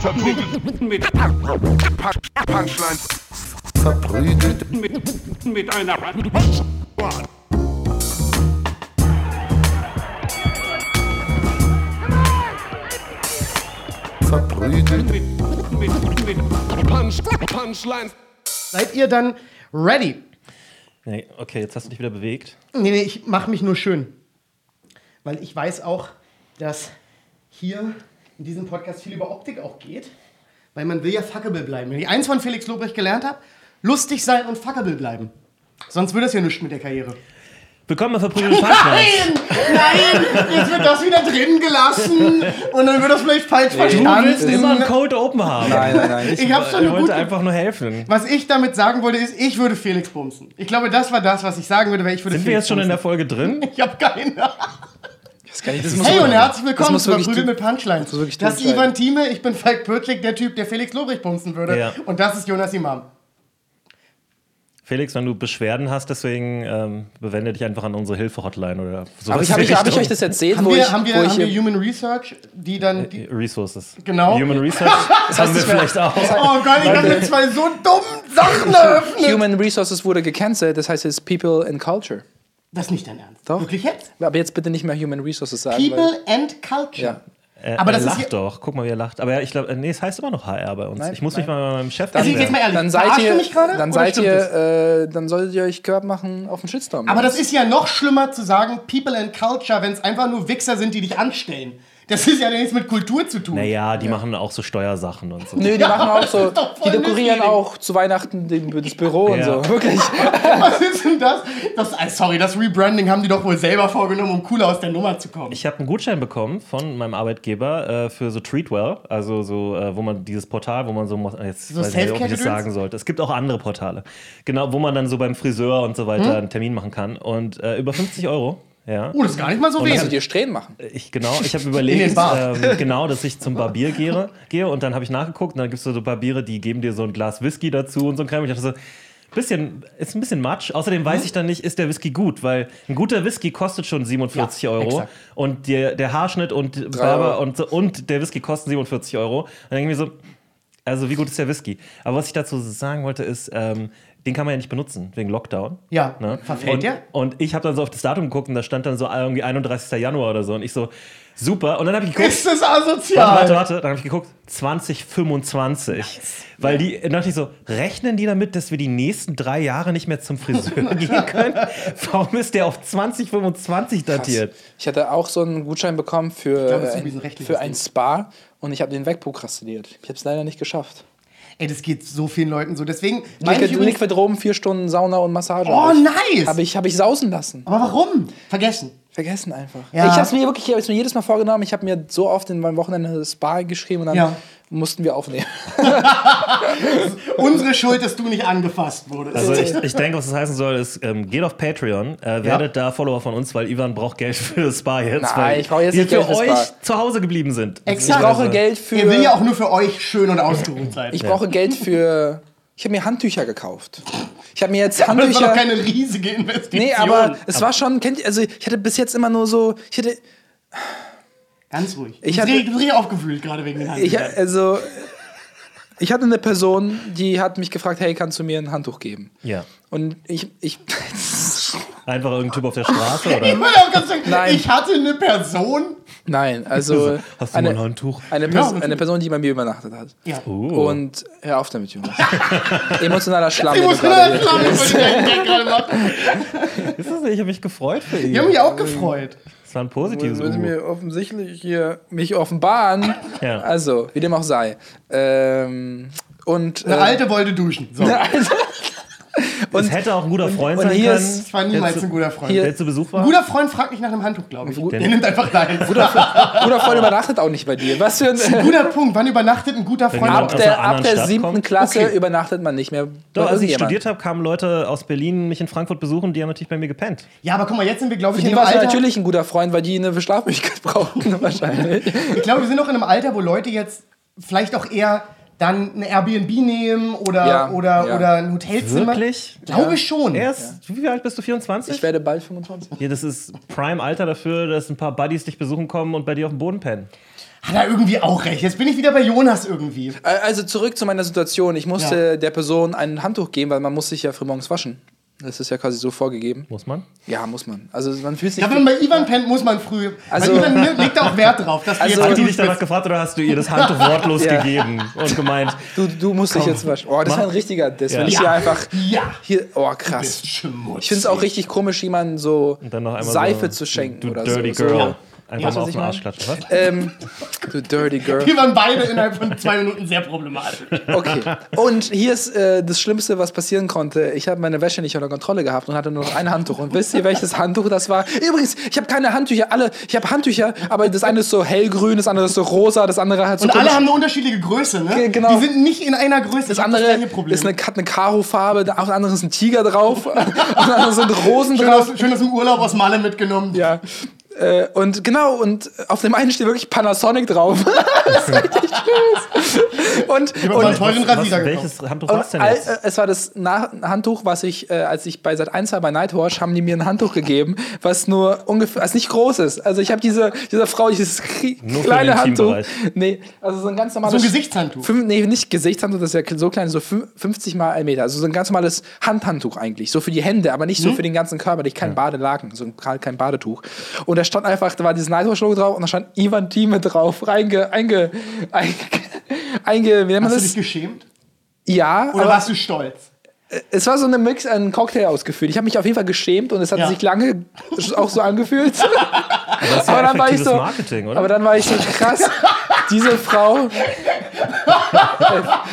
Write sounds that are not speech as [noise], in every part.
Verprügelt mit Punchlines. Verprügelt Mit, mit einer verprügelt mit, mit, mit Punch, Punchlines. Seid ihr dann ready? Nee, okay, jetzt hast du dich wieder bewegt. Nee, nee, ich mache mich nur schön. Weil ich weiß auch, dass hier in diesem Podcast viel über Optik auch geht. Weil man will ja fuckable bleiben. Wenn ich eins von Felix Lobrecht gelernt habe, lustig sein und fuckable bleiben. Sonst würde es ja nichts mit der Karriere. Willkommen bei Verprügelte Punchlines. Nein, nein, jetzt wird das wieder drin gelassen und dann wird das vielleicht falsch Du willst verstanden. immer einen Code Open haben. Nein, nein, nein. Ich hab's schon Ich wollte gut. einfach nur helfen. Was ich damit sagen wollte, ist, ich würde Felix bumsen. Ich glaube, das war das, was ich sagen würde, weil ich würde Sind wir Felix jetzt schon in der bumsen. Folge drin? [laughs] Ich habe keine. Das Hey so- und herzlich das willkommen zu du- mit Punchlines. das wirklich Das ist. Ivan Thieme, ich bin Falk Pürtlik, der Typ, der Felix Lobrecht bumsen würde. Ja. Und das ist Jonas Imam. Felix, wenn du Beschwerden hast, deswegen ähm, bewende dich einfach an unsere Hilfe-Hotline oder sowas. Aber ich, habe ich, hab ich euch das erzählt, Haben wo wir, ich, haben wir, wo haben wir ich Human Research, die dann. Die, Resources. Genau. Human Research [laughs] haben wir vielleicht auch. oh Gott, ich habe mir zwei so dummen Sachen eröffnet. Human Resources wurde gecancelt, das heißt jetzt People and Culture. Das ist nicht dein Ernst. Doch. Wirklich jetzt? Aber jetzt bitte nicht mehr Human Resources sagen. People weil, and Culture. ja. Äh, Aber das er ist lacht hier- doch. Guck mal, wie er lacht. Aber ja, ich glaube, nee, es heißt immer noch HR bei uns. Nein, ich muss mich nein. mal bei meinem Chef Also anmelden. jetzt mal ehrlich, Dann seid ihr, du mich gerade? dann seid ihr, äh, dann solltet ihr euch Körb machen auf den Shitstorm. Aber das ist ja noch schlimmer zu sagen, People and Culture, wenn es einfach nur Wichser sind, die dich anstellen. Das ist ja nichts mit Kultur zu tun. Naja, die machen auch so Steuersachen und so. Nö, die Ja, machen auch so, die dekorieren auch zu Weihnachten den, das Büro und Ja. so. Wirklich. [laughs] Was ist denn das? das äh, sorry, das Rebranding haben die doch wohl selber vorgenommen, um cooler aus der Nummer zu kommen. Ich habe einen Gutschein bekommen von meinem Arbeitgeber äh, für so Treatwell, also so, äh, wo man dieses Portal, wo man so, jetzt So weiß ich nicht, ob ich das sagen sollte. Es gibt auch andere Portale, genau, wo man dann so beim Friseur und so weiter Hm? einen Termin machen kann und äh, über 50 Euro. Ja. oh, das ist gar nicht mal so Kannst du wenig. dir Strähnen machen? Ich genau, ich habe [laughs] überlegt, ähm, genau, dass ich zum Barbier gehe, gehe und dann habe ich nachgeguckt und dann gibt es so, Barbiere, die geben dir so ein Glas Whisky dazu und so ein Kram. Ich dachte so, bisschen, ist ein bisschen Matsch. Außerdem weiß ich dann nicht, ist der Whisky gut, weil ein guter Whisky kostet schon 47 Ja, Euro exakt. und der, der Haarschnitt und. Barber und, so, und der Whisky kosten 47 Euro. Dann denke ich mir so, also wie gut ist der Whisky? Aber was ich dazu sagen wollte ist, ähm, den kann man ja nicht benutzen wegen Lockdown. Ja, Ne? verfällt und, der? Und ich habe dann so auf das Datum geguckt und da stand dann so irgendwie 31. Januar oder so. Und ich so, super. Und dann habe ich geguckt. Ist das Warte, asozial? warte, warte. Dann habe ich geguckt, 2025. Weil die, dann dachte ich so, rechnen die damit, dass wir die nächsten drei Jahre nicht mehr zum Friseur [laughs] gehen können? Warum ist der auf 2025 datiert? Ich hatte auch so einen Gutschein bekommen für, glaube, ein rechtliches für ein Ding. Spa und ich habe den wegprokrastiniert. Ich habe es leider nicht geschafft. Ey, das geht so vielen Leuten so. Deswegen meine ich Liquid, übrigens, Liquid vier Stunden Sauna und Massage. Oh, nice! Habe ich, hab ich sausen lassen. Aber warum? Vergessen. Vergessen einfach. Ja. Ich habe es mir wirklich ich hab's mir jedes Mal vorgenommen. Ich habe mir so oft in meinem Wochenende Spa geschrieben und dann Ja. Mussten wir aufnehmen. [laughs] Unsere Schuld, dass du nicht angefasst wurdest. Also ich, ich denke, was das heißen soll, ist, ähm, geht auf Patreon, äh, werdet da Follower von uns, weil Ivan braucht Geld für das Spa jetzt. Nein, weil ich brauche jetzt nicht für Geld euch zu Hause geblieben sind. Exakt. Ich brauche Also- Geld für. Er will ja auch nur für euch schön und ausgeruht sein. ich brauche Geld für. Ich habe mir Handtücher gekauft. Ich habe mir jetzt Aber das war doch Handtücher. keine riesige Investition. Nee, aber es war schon, kennt ihr, also ich hatte bis jetzt immer nur so, ich hatte, Ganz ruhig. Ich du, bist hatte- richtig, du bist richtig aufgewühlt gerade wegen den ich, Handtüchern. also, ich hatte eine Person, die hat mich gefragt, hey, kannst du mir ein Handtuch geben? Ja. Und ich, ich, [laughs] Einfach irgendein Typ auf der Straße Ich oder? will auch ganz sagen, Nein. ich hatte eine Person. nein, also Hast du eine, mal ein Handtuch? eine, Ja, Pers natürlich. eine Person, die bei mir übernachtet hat. Ja. Uh. Und hör auf damit, Jonas. [laughs] Emotionaler Schlamm. den Emotionaler ich eigentlich gerade mache. Ist das nicht? Ich habe mich gefreut für ihn. Die haben mich auch gefreut. Das war ein positives willst Uhu. mir offensichtlich hier mich offenbaren. [laughs] Ja. Also, wie dem auch sei. Ähm, und Eine äh, Alte wollte duschen. So. [laughs] eine Alte. [laughs] Es hätte auch ein guter Freund und sein hier können. ist- Das war niemals zu- ein guter Freund. hier- Der zu Besuch war. Ein guter Freund fragt nicht nach einem Handtuch, glaube ich. Gut- Der nimmt einfach deins. Guter Freund übernachtet auch nicht bei dir. Was für ein. Guter Punkt. Wann übernachtet ein guter Freund? Ab der, ab der siebten kommt? Klasse Okay. übernachtet man nicht mehr. Doch, als ich studiert habe, kamen Leute aus Berlin mich in Frankfurt besuchen, die haben natürlich bei mir gepennt. Ja, aber guck mal, jetzt sind wir, glaube ich, Die in einem war Alter. natürlich ein guter Freund, weil die eine Schlafmöglichkeit [laughs] brauchen, wahrscheinlich. Ich glaube, wir sind noch in einem Alter, wo Leute jetzt vielleicht auch eher dann ein Airbnb nehmen oder, Ja, oder, ja. oder ein Hotelzimmer. Wirklich? Glaube ich schon. Erst, wie alt bist du? 24? Ich werde bald 25. Hier, das ist Prime-Alter dafür, dass ein paar Buddies dich besuchen kommen und bei dir auf dem Boden pennen. hat er irgendwie auch recht. Jetzt bin ich wieder bei Jonas irgendwie. Äh, Also zurück zu meiner Situation. Ich musste Ja. der Person ein Handtuch geben, weil man muss sich ja frühmorgens waschen. Das ist ja quasi so vorgegeben. Muss man? Ja, muss man. Also man fühlt sich. Ja, wenn man bei Ivan pennt, muss man früh. Also- weil Ivan legt auch Wert drauf, dass Also- Hat die dich danach gefragt oder hast du ihr das Handtuch wortlos [laughs] Ja. gegeben und gemeint, du, du musst dich jetzt waschen. Oh, das war ein richtiger Diss. Wenn ich Ja. hier einfach. Ja. Hier, oh, krass. Ich finde es auch richtig komisch, jemandem so und dann noch einmal Seife so, zu schenken du oder dirty so. girl. so. Einfach du, mal auf den Arsch klatschen. Was? Ähm, [laughs] du dirty girl. Wir waren beide innerhalb von zwei Minuten sehr problematisch. Okay. Und hier ist äh, das Schlimmste, was passieren konnte. Ich habe meine Wäsche nicht unter Kontrolle gehabt und hatte nur noch ein Handtuch. Und wisst ihr, welches Handtuch das war? Übrigens, ich habe keine Handtücher. Alle, ich habe Handtücher, aber das eine ist so hellgrün, das andere ist so rosa, das andere hat so Und alle haben eine unterschiedliche Größe, ne? Ge- genau. Die sind nicht in einer Größe. das andere ist eine, hat eine Karo-Farbe, auf der anderen ist ein Tiger drauf, auf der anderen sind Rosen schön, drauf. aus, schön aus dem Urlaub aus Malle mitgenommen. Ja. Äh, und genau, und auf dem einen steht wirklich Panasonic drauf. [laughs] das ist richtig schön. Und, Ich einen und, teuren Was, gekauft. welches Handtuch war es denn all, jetzt? äh, es war das Na Handtuch, was ich, äh, als ich bei Sat 1 war, bei Nightwatch, haben die mir ein Handtuch gegeben, was nur ungefähr, also nicht groß ist. Also ich habe diese, dieser Frau dieses kleine Handtuch. Nee, also so ein ganz normales. So ein Gesichtshandtuch. Fünf, nee, nicht Gesichtshandtuch, das ist ja so klein, so fün- 50 mal 1 Meter. Also so ein ganz normales Handhandtuch eigentlich. So für die Hände, aber nicht so für den ganzen Körper. Nicht kein Badelaken, so ein, kein Badetuch. Und da stand einfach, da war dieses Nightwatch-Logo drauf und da stand Ivan Thieme drauf, reinge, einge, einge, einge, wie nennt man Hast du das? dich geschämt? Ja, Oder warst du stolz? es war so eine Mix, ein Cocktail ausgeführt. Ich habe mich auf jeden Fall geschämt und es hat Ja. sich lange [laughs] auch so angefühlt. [laughs] Das ist ja aber dann war ich so, Marketing, oder? aber dann war ich so krass. Diese Frau,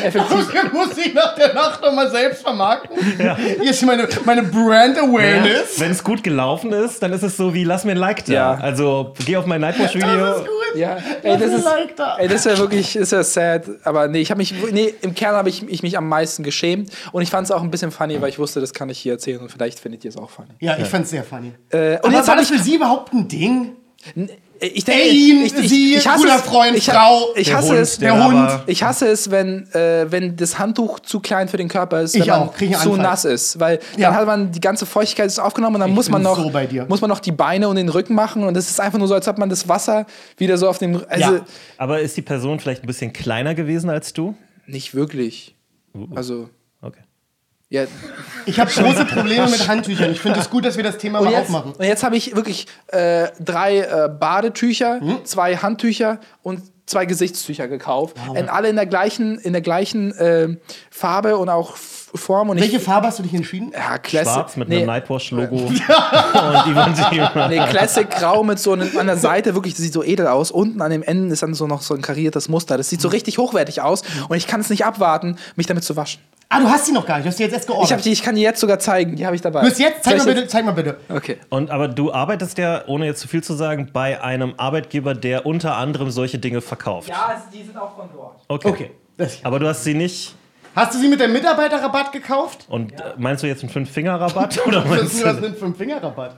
effektiv, Muss ich nach der Nacht nochmal selbst vermarkten? Hier ist meine, meine Brand Awareness. Wenn es gut gelaufen ist, dann ist es so wie lass mir ein Like da. Ja. Also geh auf mein Nightwatch-Video. ja, ey, Lass das ist, Like da. ey, das ist ja wirklich, ist ja sad. Aber nee, ich habe mich, nee, im Kern habe ich, ich mich am meisten geschämt und ich fand es auch ein bisschen funny, weil ich wusste, das kann ich hier erzählen und vielleicht findet ihr es auch funny. Ja, ich fand's sehr funny. Äh, und Aber jetzt war habe das ich, für sie überhaupt ein Ding? Ich denke, ihn, ich, ich, sie, ich hasse guter es, Freund, ich, Frau, ich Der hasse Hund, es, der Hund. Ich hasse es, wenn, äh, wenn das Handtuch zu klein für den Körper ist, Ich wenn man ich einen zu Anfall. nass ist. Weil Ja. dann hat man die ganze Feuchtigkeit ist aufgenommen und dann Ich muss man noch so bei dir. muss man noch die Beine und den Rücken machen und es ist einfach nur so, als ob man das Wasser wieder so auf dem also Ja. Aber ist die Person vielleicht ein bisschen kleiner gewesen als du? nicht wirklich. Also Okay. Ja. Ich habe große Probleme mit Handtüchern. Ich finde es gut, dass wir das Thema Und mal jetzt, aufmachen. und jetzt habe ich wirklich äh, drei äh, Badetücher, Hm? zwei Handtücher und zwei Gesichtstücher gekauft. Und alle in der gleichen, in der gleichen äh, Farbe und auch Form. Und Welche ich, Farbe hast du dich entschieden? ja, Classic, Schwarz mit nee, einem Nightwatch-Logo [laughs] und Ivan. Nee, Classic Grau mit so einem, an der Seite, wirklich, das sieht so edel aus. Unten an den Enden ist dann so noch so ein kariertes Muster. Das sieht so richtig hochwertig aus und ich kann es nicht abwarten, mich damit zu waschen. Ah, du hast die noch gar nicht. Du hast die jetzt erst Ich, hab die, ich kann die jetzt sogar zeigen, die habe ich dabei. Du hast jetzt? Zeig mal Soll bitte, zeig mal bitte. jetzt- Okay. Und aber du arbeitest ja, ohne jetzt zu viel zu sagen, bei einem Arbeitgeber, der unter anderem solche Dinge verkauft. Ja, die sind auch von dort. Okay. Okay. Aber du hast sie nicht. hast du sie mit dem Mitarbeiterrabatt gekauft? Und äh, meinst du jetzt einen Fünf-Finger-Rabatt [laughs] oder meinst du was mit einem Finger-Rabatt.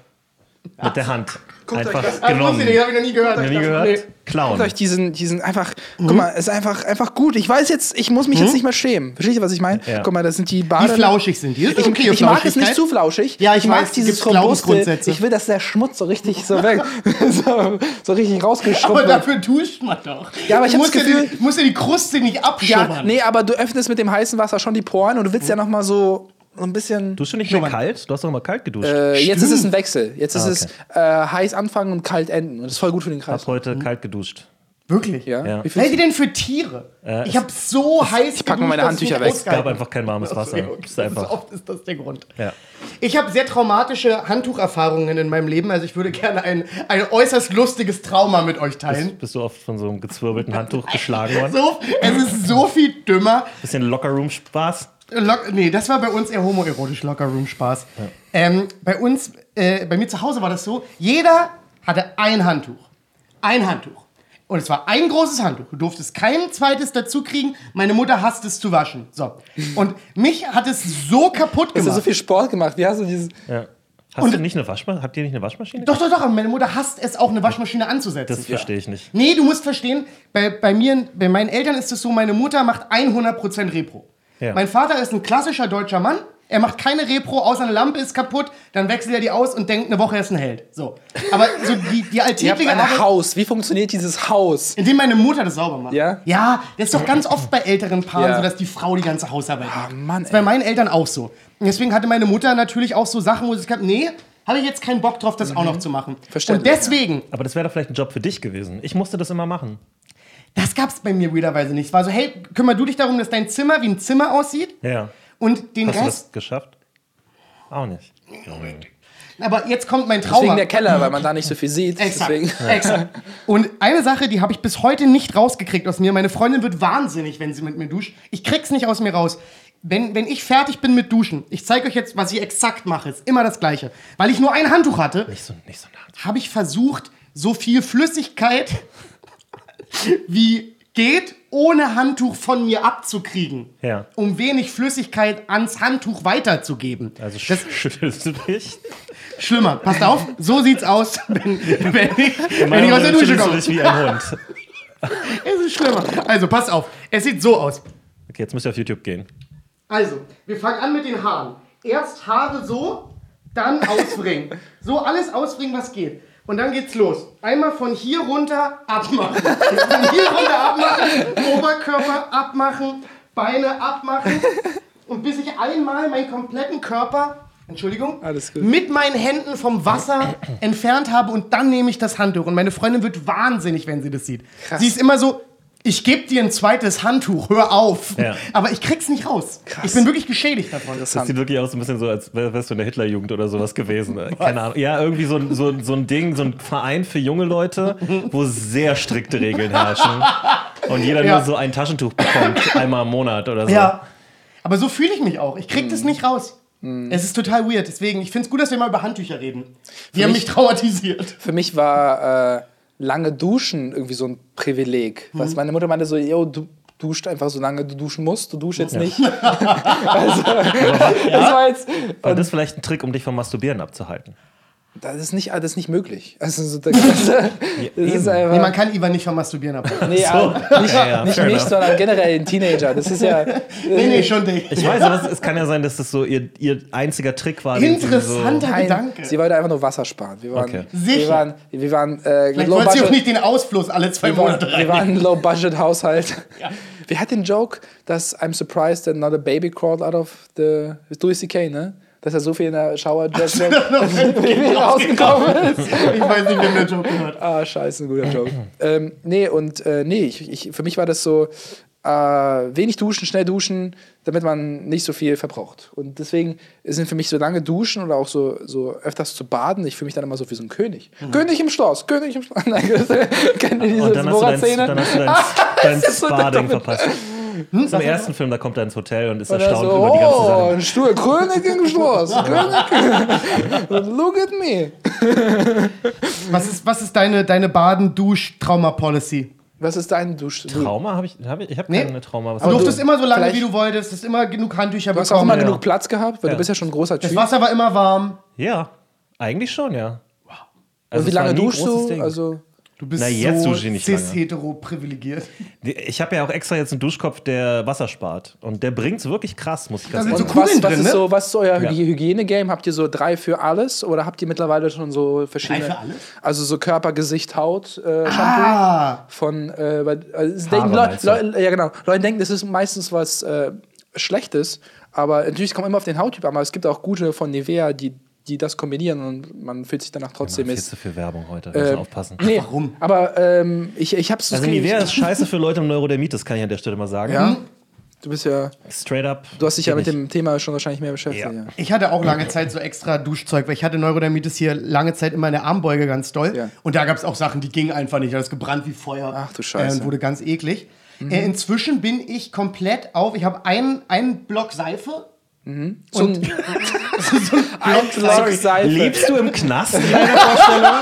Mit der Hand? Einfach Ah, das genommen. ich habe ich noch nie gehört. Noch Ich nie gehört? nee. Klauen. Guckt euch diesen, diesen einfach, guck mal, ist einfach, einfach gut. Ich weiß jetzt, ich muss mich jetzt nicht mehr schämen. Versteht ihr, was ich meine? Ja. Guck mal, das sind die Wie Bade. flauschig sind die? Das ist Ich, okay, ich mag es nicht zu flauschig. Ja, ich mag weiß, dieses. Glaubensgrundsätze. Ich will, dass der Schmutz so richtig so weg, [laughs] so, so richtig Aber rausgeschrubbt wird. dafür duscht man doch. Ja, aber ich du hab musst das ja Gefühl- die, musst ja die Kruste nicht Ja, abschubbern. nee, aber du öffnest mit dem heißen Wasser schon die Poren und du willst ja noch mal so, so ein bisschen. Duschst du nicht mehr kalt? Du hast doch immer kalt geduscht. Äh, jetzt ist es ein Wechsel. Jetzt ist Ah, es äh, heiß anfangen und kalt enden. Und das ist voll gut für den Kreis. Hab heute kalt geduscht. Wirklich? Ja. Ja. Wie viel? Seid ihr denn für Tiere? Äh, ich habe so heiß Ich pack mal meine Handtücher ich weg. nicht Gab einfach kein warmes Wasser. Okay, okay. Das ist So einfach. oft ist das der Grund. Ja. Ich habe sehr traumatische Handtucherfahrungen in meinem Leben, also ich würde gerne ein, ein äußerst lustiges Trauma mit euch teilen. Bist du oft von so einem gezwirbelten Handtuch geschlagen worden? So, es ist so viel dümmer. Bisschen Lockerroom-Spaß. Lock, nee, das war bei uns eher homoerotisch, Lockerroom-Spaß. Ähm, bei uns, äh, bei mir zu Hause war das so, jeder hatte ein Handtuch. Ein Handtuch. Und es war ein großes Handtuch. Du durftest kein zweites dazu kriegen. Meine Mutter hasst es zu waschen. So. Und mich hat es so kaputt Du hast ja gemacht. so viel Sport gemacht. Wie hast du dieses. Ja. Hast du nicht eine Waschmaschine? Habt ihr nicht eine Waschmaschine? Doch, doch, doch. aber Meine Mutter hasst es auch, eine Waschmaschine anzusetzen. Das verstehe ich nicht. Nee, du musst verstehen, bei, bei mir, bei meinen Eltern ist es so, meine Mutter macht 100% Repro. Ja. Mein Vater ist ein klassischer deutscher Mann, Er macht keine Repro, außer eine Lampe ist kaputt, dann wechselt er die aus und denkt, eine Woche ist ein Held. So. Aber so die, die [laughs] Ihr habt alltägliche ein Arbeit, Haus. Wie funktioniert dieses Haus? indem meine Mutter das sauber macht. Ja? Ja, das ist doch ganz oft bei älteren Paaren Ja. so, dass die Frau die ganze Hausarbeit macht. Mann, das ist bei meinen Eltern auch so. Und deswegen hatte meine Mutter natürlich auch so Sachen, wo sie gesagt hat, nee, habe ich jetzt keinen Bock drauf, das auch noch zu machen. Und Verständlich, deswegen, Aber das wäre doch vielleicht ein Job für dich gewesen. Ich musste das immer machen. Das gab es bei mir weirderweise nicht. Es war so, hey, kümmer du dich darum, dass dein Zimmer wie ein Zimmer aussieht Ja. und den Hast du Rest. das geschafft? Auch nicht. Aber jetzt kommt mein Trauma. Deswegen der Keller, weil man da nicht so viel sieht. Exakt, Deswegen. [laughs] exakt. Und eine Sache, die habe ich bis heute nicht rausgekriegt aus mir. Meine Freundin wird wahnsinnig, wenn sie mit mir duscht. Ich krieg's nicht aus mir raus. Wenn, wenn ich fertig bin mit Duschen, ich zeige euch jetzt, was ich exakt mache, ist immer das Gleiche. Weil ich nur ein Handtuch hatte, Nicht so, nicht so nah. habe ich versucht, so viel Flüssigkeit wie geht, ohne Handtuch von mir abzukriegen. Ja. Um wenig Flüssigkeit ans Handtuch weiterzugeben. Also sch schüttelst du dich? schlimmer. Passt auf, so sieht's aus, [laughs] wenn, wenn ich, wenn ich aus der Dusche du komme. dich wie ein Hund. [laughs] Es ist schlimmer. Also, pass auf. Es sieht so aus. Okay, jetzt müsst ihr auf YouTube gehen. Also, wir fangen an mit den Haaren. Erst Haare so, dann ausbringen. So alles ausbringen, was geht. Und dann geht's los. Einmal von hier runter abmachen. Von hier runter abmachen. Oberkörper abmachen. Beine abmachen. Und bis ich einmal meinen kompletten Körper, Entschuldigung, Alles gut. mit meinen Händen vom Wasser entfernt habe und dann nehme ich das Handtuch. Und meine Freundin wird wahnsinnig, wenn sie das sieht. Krass. Sie ist immer so, ich gebe dir ein zweites Handtuch, hör auf. Ja. Aber ich krieg's nicht raus. Ich bin wirklich geschädigt davon. Das sieht wirklich aus so ein bisschen so, als wär- wärst du in der Hitlerjugend oder sowas gewesen. Äh, [laughs] Keine Ahnung. Ja, irgendwie so, ein- so, so ein Ding, so ein Verein für junge Leute, wo sehr strikte Regeln herrschen. Und jeder Ja. nur so ein Taschentuch bekommt, einmal im Monat oder so. Ja. Aber so fühle ich mich auch. Ich krieg Mhm. das nicht raus. Es ist total weird. Deswegen, ich finde es gut, dass wir mal über Handtücher reden. Die haben mich traumatisiert. Für mich war äh, lange Duschen irgendwie so ein Privileg. Mhm. Was meine Mutter meinte so, yo, du duscht einfach so lange du duschen musst, du duschst jetzt nicht. [laughs] also, das war jetzt, War das vielleicht ein Trick, um dich vom Masturbieren abzuhalten? Das ist nicht, das ist nicht möglich. [laughs] Also, so, das, das ist einfach, Nee, man kann Ivan nicht vom Masturbieren ab. nee, [laughs] aber nicht, Ja, ja, nicht mich, sondern generell ein Teenager. Das ist ja. Nee, nee, schon dich. Ich weiß, aber es, es kann ja sein, dass das so ihr, ihr einziger Trick war. Interessanter Nein, Gedanke. sie wollte einfach nur Wasser sparen. Wir waren, Okay. wir Sicher. waren, wir waren, äh, Vielleicht wollte sie auch nicht den Ausfluss alle zwei wir waren, Monate wir rein. waren ein Low-Budget-Haushalt. Wer hat den Joke, dass I'm surprised that not a baby crawled out of the. Ist Louis C.K., ne? Dass er so viel in der Shower Jet [laughs] [laughs] [laughs] rausgekommen ist. Ich weiß nicht, wer den Joke gehört. Ah, scheiße, ein guter Joke. ähm, nee, und äh, nee, ich, ich, für mich war das so, äh, wenig duschen, schnell duschen, damit man nicht so viel verbraucht. Und deswegen sind für mich so lange Duschen oder auch so, so öfters zu baden, ich fühle mich dann immer so wie so ein König. König im Schloss, König im Schloss. Nein, kennt ihr diese Und dann hast du dein, dein, dein so Spa-Ding verpasst. Im ersten Film, da kommt er ins Hotel und ist Und er erstaunt so, über die ganze oh, Sache. ein Stuhl, König im Schloss, [laughs] König. [laughs] Look at me. [laughs] Was ist, was ist deine, deine Baden-Dusch-Trauma-Policy? Was ist dein Dusch? Du Trauma habe ich, hab ich, ich habe Nee. keine Trauma. Was Du durftest du- immer so lange, vielleicht- wie du wolltest. Hast immer genug Handtücher hast auch bekommen. immer ja. genug Platz gehabt, weil Ja. du bist ja schon ein großer Das Typ. Wasser war immer warm. Ja, eigentlich schon, ja. Und wie es war lange duschst du? Ding. Also, Du bist Na, jetzt so cis-hetero-privilegiert. Ich habe ja auch extra jetzt einen Duschkopf, der Wasser spart. Und der bringt's wirklich krass, muss ich ganz sind ehrlich so sagen. Was, was, ist ne? so, was ist euer Ja. Hy- Hygiene-Game? Habt ihr so drei für alles oder habt ihr mittlerweile schon so verschiedene? Drei für alles? Also so Körper, Gesicht, Haut, äh, Shampoo. Ah, Von, äh, also es denken Leute? Leute, ja genau, Leute denken, das ist meistens was äh, Schlechtes, aber natürlich es kommt immer auf den Hauttyp an, aber es gibt auch gute von Nivea, die, die das kombinieren und man fühlt sich danach trotzdem Viel ist. zu viel Werbung heute, Äh, aufpassen. Nee, warum? Aber ähm, ich, ich hab's das Also Nivea ist scheiße für Leute mit Neurodermitis, kann ich an der Stelle mal sagen. Ja? Du bist ja, Straight up. du hast dich ja mit nicht. dem Thema schon wahrscheinlich mehr beschäftigt. Ja. Ja. ich hatte auch lange Zeit so extra Duschzeug, weil ich hatte Neurodermitis hier lange Zeit immer in der Armbeuge ganz doll. Ja. Und da gab es auch Sachen, die gingen einfach nicht. Da ist gebrannt wie Feuer. Ach du Scheiße. Mhm. Äh, und wurde ganz eklig. Äh, inzwischen bin ich komplett auf. Ich habe einen, einen Block Seife. So ein, [laughs] ein Block Sorry, Seife. lebst du im Knast in deiner [laughs] Vorstellung?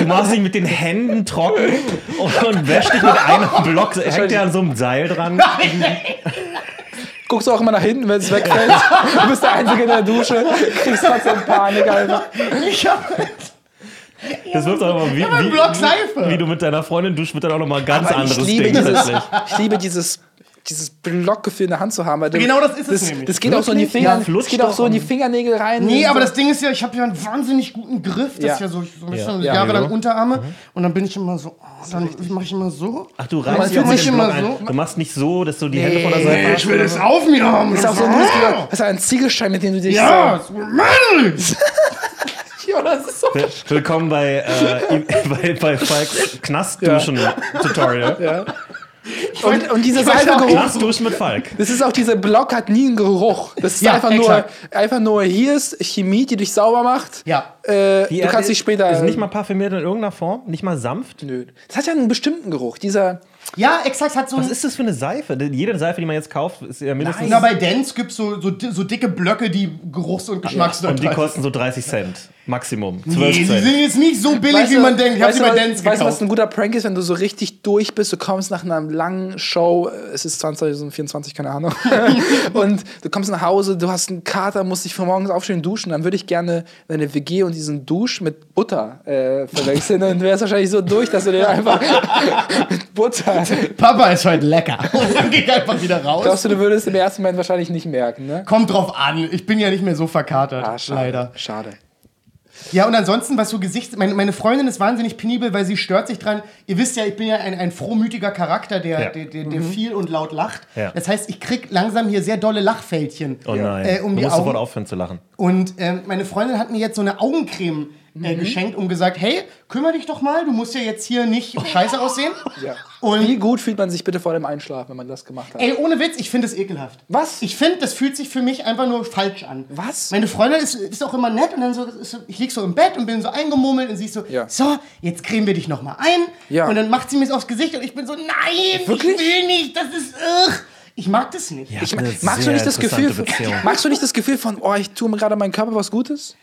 Du machst dich mit den Händen trocken und, und wäschst dich mit einem Block. Hängt der an so einem Seil dran? [laughs] Guckst du auch immer nach hinten, wenn es wegfällt? du bist der Einzige in der Dusche, kriegst trotzdem Panik, Alter. Ich habe Das auch immer wie, einen Block Seife. wie, wie du mit deiner Freundin duschst, wird dann auch nochmal ein ganz Aber ich anderes liebe, Ding dieses, ich liebe dieses dieses Blockgefühl in der Hand zu haben. Weil du, Genau das ist es das, nämlich. Das geht auch so in die? Finger, Ja, das geht auch so in die Fingernägel rein. Nee, aber so. das Ding ist ja, ich habe ja einen wahnsinnig guten Griff. Das Ja. ist ja so, so ein bisschen Ja. jahrelang Ja. Unterarme. Und dann bin ich immer so, oh, dann mache ich immer so. Ach, du reißt ja den immer so- Du machst nicht so, dass du die Hände vor der Seite hast. ich will das auf mir haben. Das ist auch so ein Muskel, das ist ein Ziegelstein, mit dem du dich Ja, so so. [laughs] Ja, das ist so. Will- Willkommen bei, äh, [laughs] bei, bei Falks Knastduschen-Tutorial. Ja. Und, und weiß auch Seifegeruch, Knastduschen mit Falk. das ist auch dieser Block hat nie einen Geruch. Das ist Ja, einfach exakt. nur einfach nur hier ist Chemie, die dich sauber macht. Ja. Äh, Die du kannst dich später Ist nicht mal parfümiert in irgendeiner Form? Nicht mal sanft? Nö. Das hat ja einen bestimmten Geruch. Dieser Ja, exakt, hat so Was ist das für eine Seife? Jede Seife, die man jetzt kauft, ist ja mindestens. Na, bei Dance gibt es so, so, so dicke Blöcke, die Geruchs- und und die Geschmacksneutral kosten so 30 Cent. Maximum. 12 Nee, die Cent. sind jetzt nicht so billig, Weißt wie du- man denkt. Ich habe weißt sie du, bei was- Dance Weißt du, was ein guter Prank ist, wenn du so richtig durch bist? Du kommst nach einer langen Show, äh, es ist 2024, keine Ahnung, [laughs] und du kommst nach Hause, du hast einen Kater, musst dich von morgens aufstehen duschen. Dann würde ich gerne deine WG und diesen Dusch mit Butter äh, verwechseln. Dann wärst du wahrscheinlich so durch, dass du dir einfach [laughs] mit Butter. [laughs] Papa ist heute lecker. Und dann geh ich einfach wieder raus. Glaubst du, du würdest im ersten Moment wahrscheinlich nicht merken, ne? Kommt drauf an. Ich bin ja nicht mehr so verkatert. Ah, schade. leider. Schade. Ja, und ansonsten, was so Gesichts... Meine, meine Freundin ist wahnsinnig penibel, weil sie stört sich dran. Ihr wisst ja, ich bin ja ein, ein frohmütiger Charakter, der, Ja. der, der, der viel und laut lacht. Ja. Das heißt, ich krieg langsam hier sehr dolle Lachfältchen Oh nein. äh, um du die musst sofort aufhören zu lachen. Und ähm, meine Freundin hat mir jetzt so eine Augencreme Mhm. äh, geschenkt und gesagt, hey, kümmere dich doch mal, du musst ja jetzt hier nicht scheiße aussehen. Ja. Und Wie gut fühlt man sich bitte vor dem Einschlafen, wenn man das gemacht hat? Ey, ohne Witz, ich finde es ekelhaft. Was? Ich finde, das fühlt sich für mich einfach nur falsch an. Was? Meine Freundin ist, ist auch immer nett und dann so, ist so ich lieg so im Bett und bin so eingemummelt und sie ist so, Ja. so, jetzt cremen wir dich noch mal ein. Ja. Und dann macht sie mir das aufs Gesicht und ich bin so, nein, Wirklich? ich will nicht, das ist, ugh. Ich mag das nicht. Ja, Ich, magst, du nicht das Gefühl, magst du nicht das Gefühl von, oh, ich tue mir gerade meinem Körper was Gutes?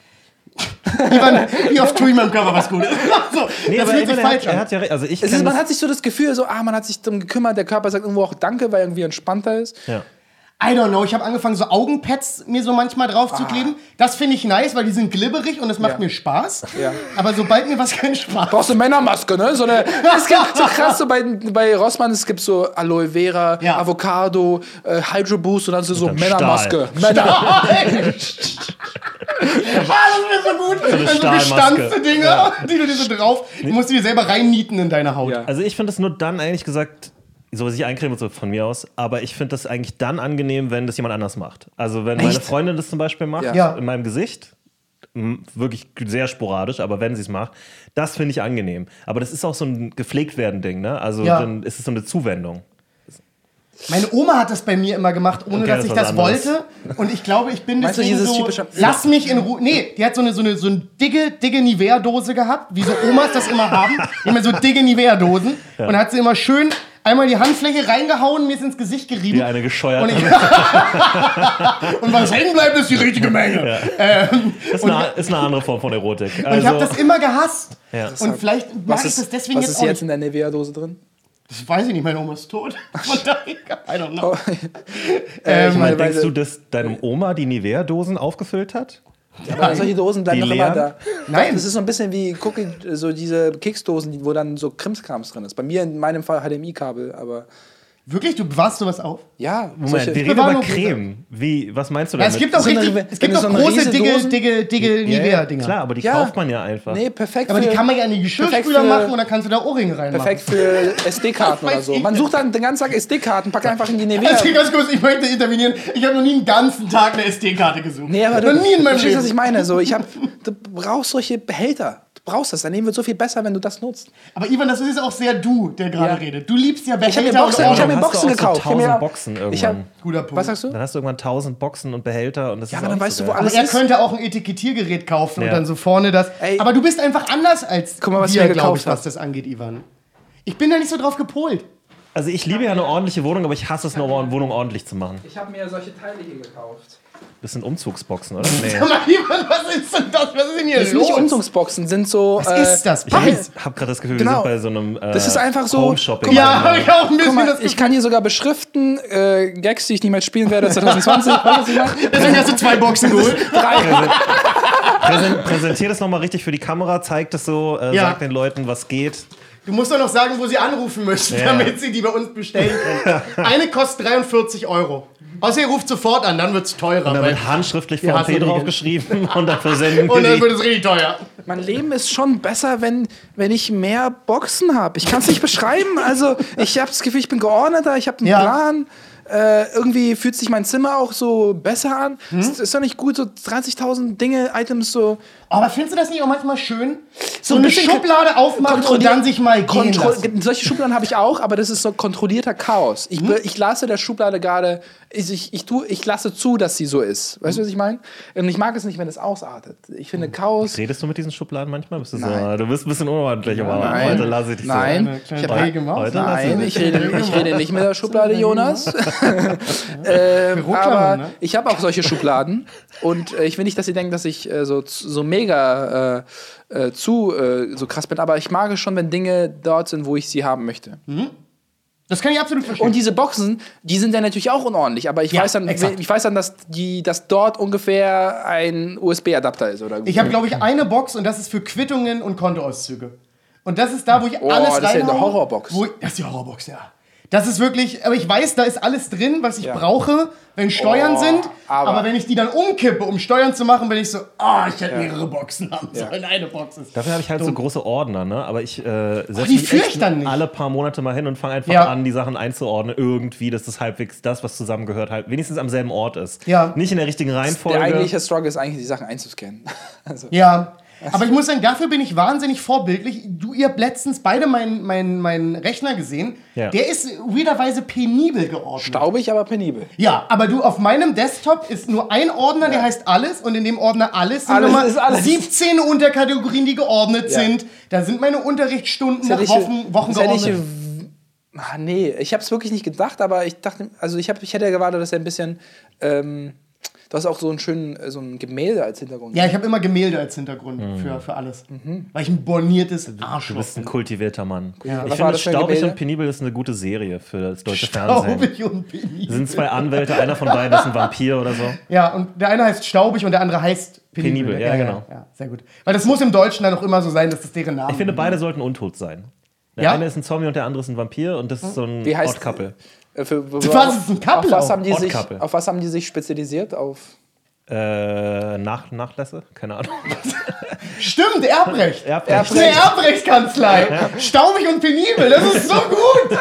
Wie oft tue ich meinem Körper was Gutes? [laughs] so, Nee, das fühlt sich hat, falsch an. hat ja. Also ich ist, man hat sich so das Gefühl, so, ah, man hat sich darum gekümmert, der Körper sagt irgendwo auch Danke, weil er irgendwie entspannter ist. ja. I don't know, ich habe angefangen, so Augenpads mir so manchmal drauf zu kleben. Das finde ich nice, weil die sind glibberig und es macht Ja. mir Spaß. Ja. Aber sobald mir was keinen Spaß Brauchst du Männermaske, ne? So eine, es gibt so krass, so bei, bei Rossmann, es gibt so Aloe Vera, Ja. Avocado, äh, Hydro Boost und dann so, so dann Männermaske. Stahl. Männer. [laughs] ah, das wäre so gut. eine Also gestanzte Dinger, die du dir so drauf, du musst die dir selber reinnieten in deine Haut. Ja. Also ich finde es nur dann eigentlich gesagt, so sich eincremen und so von mir aus, aber ich finde das eigentlich dann angenehm, wenn das jemand anders macht. Also wenn meine Echt? Freundin das zum Beispiel macht, Ja. Ja. in meinem Gesicht, wirklich sehr sporadisch, aber wenn sie es macht, das finde ich angenehm. Aber das ist auch so ein gepflegt werden Ding, ne? Also Ja. dann ist es so eine Zuwendung. Meine Oma hat das bei mir immer gemacht, ohne Okay, dass das ich das anderes. wollte. Und ich glaube, ich bin du deswegen dieses so, typische- lass mich in Ruhe. Nee, die hat so eine, so eine, so eine dicke, dicke Nivea-Dose gehabt, wie so Omas das immer haben. Immer so dicke Nivea-Dosen. Und dann hat sie immer schön einmal die Handfläche reingehauen, mir ist ins Gesicht gerieben. Wie eine gescheuerte. Und, ich, [laughs] und was hängen bleibt, ist die richtige Menge. Ähm, ist, eine, ist eine andere Form von Erotik. und ich Also, habe das immer gehasst. Ja. Und vielleicht mag Was ich ist, das deswegen was jetzt ist auch jetzt nicht. in der Nivea-Dose drin? Das weiß ich nicht, meine Oma ist tot. [laughs] Von daher, I don't know. Äh, ich meine, denkst du, dass deine Oma die Nivea-Dosen aufgefüllt hat? Aber solche Dosen bleiben doch immer da. Nein. Das ist so ein bisschen wie Cookie, so diese Keksdosen, wo dann so Krimskrams drin ist. Bei mir in meinem Fall HDMI-Kabel, aber Wirklich, du bewahrst sowas auf? ja. Moment, wir reden über Creme. Wie, was meinst du Ja, damit? es gibt auch richtig, es gibt du auch so große, dicke, dicke, dicke Ja, ja, Nivea-Dinger. Klar, aber die Ja. kauft man ja einfach. Nee, perfekt Aber die kann man ja in die Geschirrspüler machen und dann kannst du da Ohrringe reinmachen. perfekt für [laughs] SD-Karten oder so. Man sucht dann den ganzen Tag SD-Karten, packt einfach in die Nivea. Also ganz kurz, ich möchte intervenieren. Ich habe noch nie einen ganzen Tag eine SD-Karte gesucht. Nee, aber du, noch nie in meinem verstehst, was ich meine. So, ich hab, [laughs] du brauchst solche Behälter. Du brauchst das. Dein Leben wird so viel besser, wenn du das nutzt. Aber Ivan, das ist auch sehr du, der gerade Ja. redet. Du liebst ja Ich habe mir Behälter Boxen, und ich hab mir Dann hast du Boxen auch so gekauft. Ich hab mir- 1000 Boxen Ich hab, irgendwann. Guter Punkt. was sagst du? Dann hast du irgendwann 1000 Boxen und Behälter und das Ja, ist aber dann weißt so du, wo alles Aber er ist. könnte auch ein Etikettiergerät kaufen und Ja. dann so vorne das. Ey. aber du bist einfach anders als Guck mal, was wir, glaube ich, gekauft was das angeht, Ivan. Ich bin da nicht so drauf gepolt. Also ich liebe ja eine ordentliche Wohnung, aber ich hasse es, eine Wohnung ordentlich zu machen. Ich habe mir solche Teile hier gekauft. Das sind Umzugsboxen, oder? [laughs] Nee. Sag mal, Ivan, was ist denn das? Was ist denn hier Das sind los? nicht Umzugsboxen, sind so. was äh, ist das? Ich habe hab gerade das Gefühl, Genau. wir sind bei so einem äh, Das ist einfach so- Home-Shopping. Guck mal, Ja, habe ich auch ein bisschen mal, das ich kann hier sogar beschriften, äh, Gags, die ich nicht mehr spielen werde [laughs] 2020. Weißt du, was ich meine? Deswegen [laughs] hast du zwei Boxen geholt. Präsen, präsentier das nochmal richtig für die Kamera, zeig das so, äh, Ja. sag den Leuten, was geht. Du musst doch noch sagen, wo sie anrufen müssen, Ja. damit sie die bei uns bestellen können. [laughs] Eine kostet 43 Euro. Außer ihr ruft sofort an, dann wird es teurer. Und dann wird handschriftlich VP draufgeschrieben und dann versenden und dann wird es richtig teuer. Mein Leben ist schon besser, wenn, wenn ich mehr Boxen habe. Ich kann es nicht beschreiben. Also, ich habe das Gefühl, ich bin geordneter, ich habe einen Ja. Plan. Äh, irgendwie fühlt sich mein Zimmer auch so besser an. Hm? Es ist doch nicht gut, so 30.000 Dinge, Items so. Aber findest du das nicht auch manchmal schön? So, ein eine bisschen Schublade aufmachen und dann sich mal gehen lassen. Solche Schubladen habe ich auch, aber das ist so kontrollierter Chaos. Ich, Hm? ich lasse der Schublade gerade, ich, ich, ich, tu, ich lasse zu, dass sie so ist. Weißt du, was ich meine? Und ich mag es nicht, wenn es ausartet. Ich finde Chaos. Redest du mit diesen Schubladen manchmal? Bist du, so, du bist ein bisschen unordentlich, aber Nein. heute lasse ich dich Nein. Kleine Ich hab- träge Maus. Heute lasse Nein, ich rede, ich rede nicht mit der Schublade, Jonas. [laughs] ähm, aber ne? ich habe auch solche Schubladen. Und äh, ich will nicht, dass sie denken, dass ich äh, so, so mega äh, äh, zu äh, so krass bin. Aber ich mag es schon, wenn Dinge dort sind, wo ich sie haben möchte. Das kann ich absolut verstehen. Und diese Boxen, die sind dann natürlich auch unordentlich. Aber ich, Ja, weiß, dann, exakt. ich weiß dann, dass, die, dass dort ungefähr ein USB-Adapter ist. Oder ich habe, glaube ich, eine Box und das ist für Quittungen und Kontoauszüge. Und das ist da, wo ich Oh, alles das ist ja eine reinhaue, Horrorbox. Wo ich, das ist die Horrorbox, ja. Das ist wirklich, aber ich weiß, da ist alles drin, was ich Ja. brauche, wenn Steuern Oh, sind. Aber, aber- wenn ich die dann umkippe, um Steuern zu machen, bin ich so, ah, ich hätte mehrere Boxen haben Ja. sollen. Eine Box ist. Dafür habe ich halt so große Ordner, ne? Aber ich äh, setze die mich ich dann nicht. alle paar Monate mal hin und fange einfach Ja. an, die Sachen einzuordnen, irgendwie, dass das halbwegs das, was zusammengehört, halt wenigstens am selben Ort ist. Ja. Nicht in der richtigen Reihenfolge. Der eigentliche Struggle ist eigentlich, die Sachen einzuscannen. [laughs] Also, Ja. Aber ich muss sagen, dafür bin ich wahnsinnig vorbildlich. Du, ihr habt letztens beide meinen mein, mein Rechner gesehen. Ja. Der ist weirderweise penibel geordnet. staubig, aber penibel. Ja, aber du, auf meinem Desktop ist nur ein Ordner, der heißt alles und in dem Ordner alles sind Alles nochmal ist alles. 17 Unterkategorien, die geordnet Ja. sind. Da sind meine Unterrichtsstunden nach Wochen, Wochen geordnet. Ah, nee, ich habe es wirklich nicht gedacht, aber ich dachte, also ich, hab, ich hätte ja gewartet, dass er ein bisschen. Ähm, du hast auch so ein schön, äh, so ein Gemälde als Hintergrund. Ja, ich habe immer Gemälde als Hintergrund Mhm. für, für alles. Weil ich ein borniertes Du Arschloch bist ein bin. kultivierter Mann. Ja. Ich Was finde, Staubig und Penibel ist eine gute Serie für das deutsche Fernsehen. Staubig und penibel. Das sind zwei Anwälte, einer von beiden ist ein Vampir oder so. Ja, und der eine heißt staubig und der andere heißt penibel. Penibel, ja, genau. Ja, sehr gut. Weil das muss im Deutschen dann auch immer so sein, dass das deren Name Ich finde, beide sollten untot sein. Der Ja? eine ist ein Zombie und der andere ist ein Vampir und das ist so ein Wie Äh, für, Was, ist ein Couple auf, was haben die sich, auf was haben die sich spezialisiert? Auf Äh, Nach Nachlässe? Keine Ahnung. [laughs] Stimmt, Erbrecht. Erbrecht. Eine Erbrechtskanzlei. Staubig und penibel. Das ist so gut.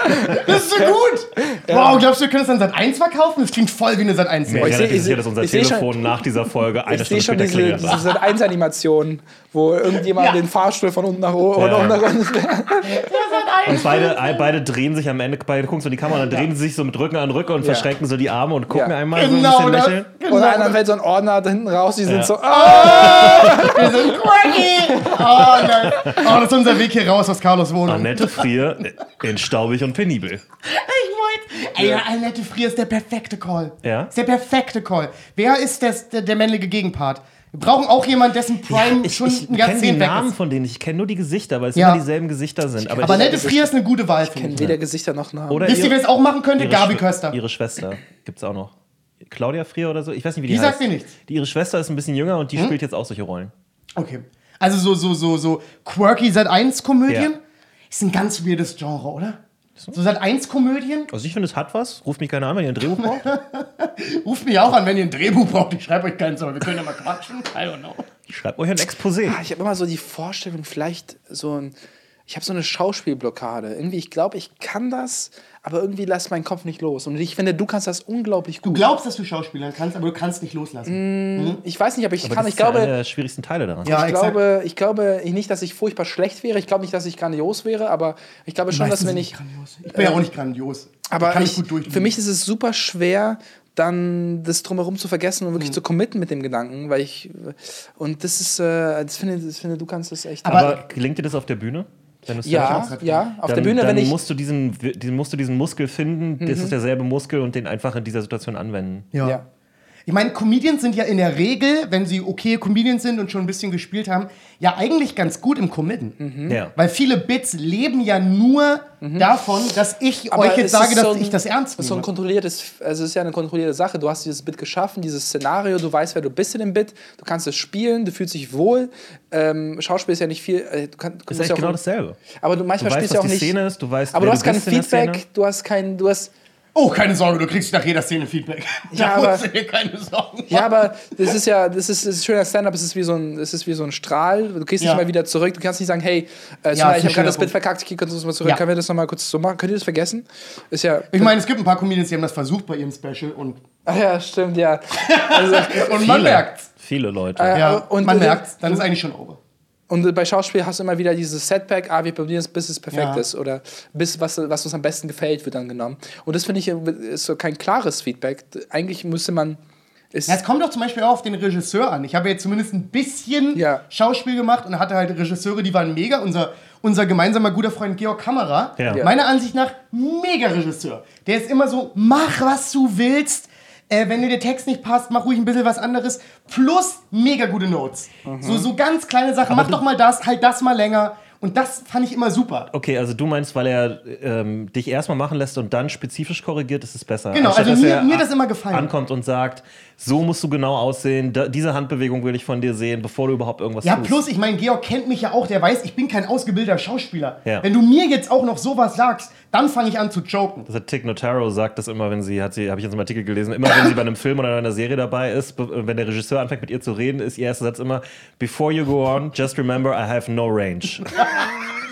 Das ist so gut. Wow, glaubst du, wir können es dann seit 1 verkaufen? Das klingt voll wie eine seit 1 Mir Oh, ich ist seh- relativ ich sicher, seh- dass unser seh schon- Telefon nach dieser Folge eine ich sehe Stunde schon später diese, klingelt. diese 1 animation wo irgendjemand Ja. den Fahrstuhl von unten nach oben Ja. und nach unten. [laughs] Und beide, beide drehen sich am Ende, beide gucken so in die Kamera, dann drehen sie sich so mit Rücken an Rücken und Ja. verschränken so die Arme und gucken Ja. einmal Genau so ein bisschen das. lächeln. Genau Und einer fällt so ein Ordner da hinten raus, die sind Ja. so, ah! Wir sind quirky. Oh, nein. Oh, das ist unser Weg hier raus aus Carlos Wohnung. Annette Frier in Staubig und Penibel. Ich wollte. Ey, Annette Frier ist der perfekte Call. Ja? Ist der perfekte Call. Wer ist das, der, der männliche Gegenpart? Wir brauchen auch jemanden, dessen Prime Ich, schon ich ein kenne die Jahrzehnt weg Namen ist. von denen, ich kenne nur die Gesichter, weil es Ja. immer dieselben Gesichter sind. Aber, Aber ich- Annette Frier ist eine gute Wahl. ich. weder Gesichter noch Namen. oder Wisst ihr, wer es auch machen könnte? Gabi Schw- Köster. Ihre Schwester gibt es auch noch. Claudia Frier oder so? Ich weiß nicht, wie die, Die heißt. sagt dir nichts. Die, ihre Schwester ist ein bisschen jünger und die spielt jetzt auch solche Rollen. Okay. Also so, so, so, so quirky Sat 1 Komödien. Ja. Ist ein ganz weirdes Genre, oder? So Sat 1 Komödien. Also ich finde, es hat was. Ruft mich keiner an, wenn ihr ein Drehbuch [laughs] braucht. Ruft mich auch an, wenn ihr ein Drehbuch braucht. Ich schreibe euch keins, aber wir können ja mal quatschen. [laughs] I don't know. Ich schreibe euch ein Exposé. Ah, Ich habe immer so die Vorstellung, vielleicht so ein. Ich habe so eine Schauspielblockade. Irgendwie, ich glaube, ich kann das, aber irgendwie lässt mein Kopf nicht los. Und ich finde, du kannst das unglaublich Du gut. glaubst, dass du Schauspielern kannst, aber du kannst nicht loslassen. Ich weiß nicht, aber ich Aber kann. das Ich ist glaube, einer der schwierigsten Teile daran. Ja, ich exakt. glaube, ich glaube nicht, dass ich furchtbar schlecht wäre. Ich glaube nicht, dass ich grandios wäre, aber ich glaube schon, dass Meistens wenn sind ich. grandios. Ich bin ja auch nicht grandios. Aber kann ich, ich für mich ist es super schwer, dann das drumherum zu vergessen und Mhm. wirklich zu committen mit dem Gedanken, weil ich. Und das ist, äh, das finde, das finde, du kannst das echt. Aber- Aber gelingt dir das auf der Bühne? Wenn du's ja, ja, auf dann, der Bühne, dann wenn ich. Mhm. musst du diesen, diesen, musst du diesen Muskel finden, das ist derselbe Muskel und den einfach in dieser Situation anwenden. ja. ja. Ich meine, Comedians sind ja in der Regel, wenn sie okay Comedians sind und schon ein bisschen gespielt haben, ja eigentlich ganz gut im Committen. Ja. Weil viele Bits leben ja nur davon, dass ich Aber euch jetzt sage, dass so ein- ich das ernst Das ist so ein nehme. kontrolliertes, also es ist ja eine kontrollierte Sache. Du hast dieses Bit geschaffen, dieses Szenario, du weißt, wer du bist in dem Bit, du kannst es spielen, du fühlst dich wohl. Ähm, Schauspiel ist ja nicht viel. Äh, du kann, du Ist eigentlich ja genau dasselbe. Aber du manchmal Du weißt, spielst ja auch die nicht. Szene ist, du weißt, aber wer du hast du kein Feedback, du hast kein, du hast. Oh, keine Sorge, du kriegst nach jeder Szene Feedback. Ja, da aber- musst du dir keine Sorgen Ja, aber das ist ja, das ist, das ist schöner Stand-up, es ist wie so ein, es ist wie so ein Strahl. Du gehst Ja. nicht mal wieder zurück. Du kannst nicht sagen, hey, äh, Ja, ich habe gerade das Bit Punkt. verkackt, ich gehe kurz mal zurück. Ja. Können wir das nochmal kurz so machen? Könnt ihr das vergessen? Ist ja. Ich meine, es gibt ein paar Comedians, die haben das versucht bei ihrem Special und, Ach ja, stimmt, ja. [laughs] Also, und man merkt's. Viele Leute. Äh, Ja, und- man merkt's, dann ist eigentlich schon over. Und bei Schauspiel hast du immer wieder dieses Setback, ah, wir probieren es, bis es perfekt Ja. ist. Oder bis was, was uns am besten gefällt, wird dann genommen. Und das finde ich ist so kein klares Feedback. Eigentlich müsste man. Ist, Ja, es kommt doch zum Beispiel auch auf den Regisseur an. Ich habe jetzt zumindest ein bisschen Ja. Schauspiel gemacht und hatte halt Regisseure, die waren mega. Unser, unser gemeinsamer guter Freund Georg Kammerer, meiner Ansicht nach mega Regisseur. Der ist immer so, mach was du willst. Äh, wenn dir der Text nicht passt, mach ruhig ein bisschen was anderes. Plus mega gute Notes. So, so ganz kleine Sachen. mach du- doch mal das, halt das mal länger. Und das fand ich immer super. Okay, also du meinst, weil er ähm, dich erstmal machen lässt und dann spezifisch korrigiert, ist es besser. Genau, Anstatt, also mir- er mir das immer gefallen. Ankommt und sagt, so musst du genau aussehen, da, diese Handbewegung will ich von dir sehen, bevor du überhaupt irgendwas Ja, tust. plus, ich meine, Georg kennt mich ja auch, der weiß, ich bin kein ausgebildeter Schauspieler. Ja. Wenn du mir jetzt auch noch sowas sagst, dann fange ich an zu joken. Das hat Tick Notaro sagt das immer, wenn sie, hat sie, habe ich jetzt im Artikel gelesen, immer wenn sie bei einem Film oder einer Serie dabei ist, wenn der Regisseur anfängt mit ihr zu reden, ist ihr erster Satz immer, Before you go on, just remember I have no range. [laughs]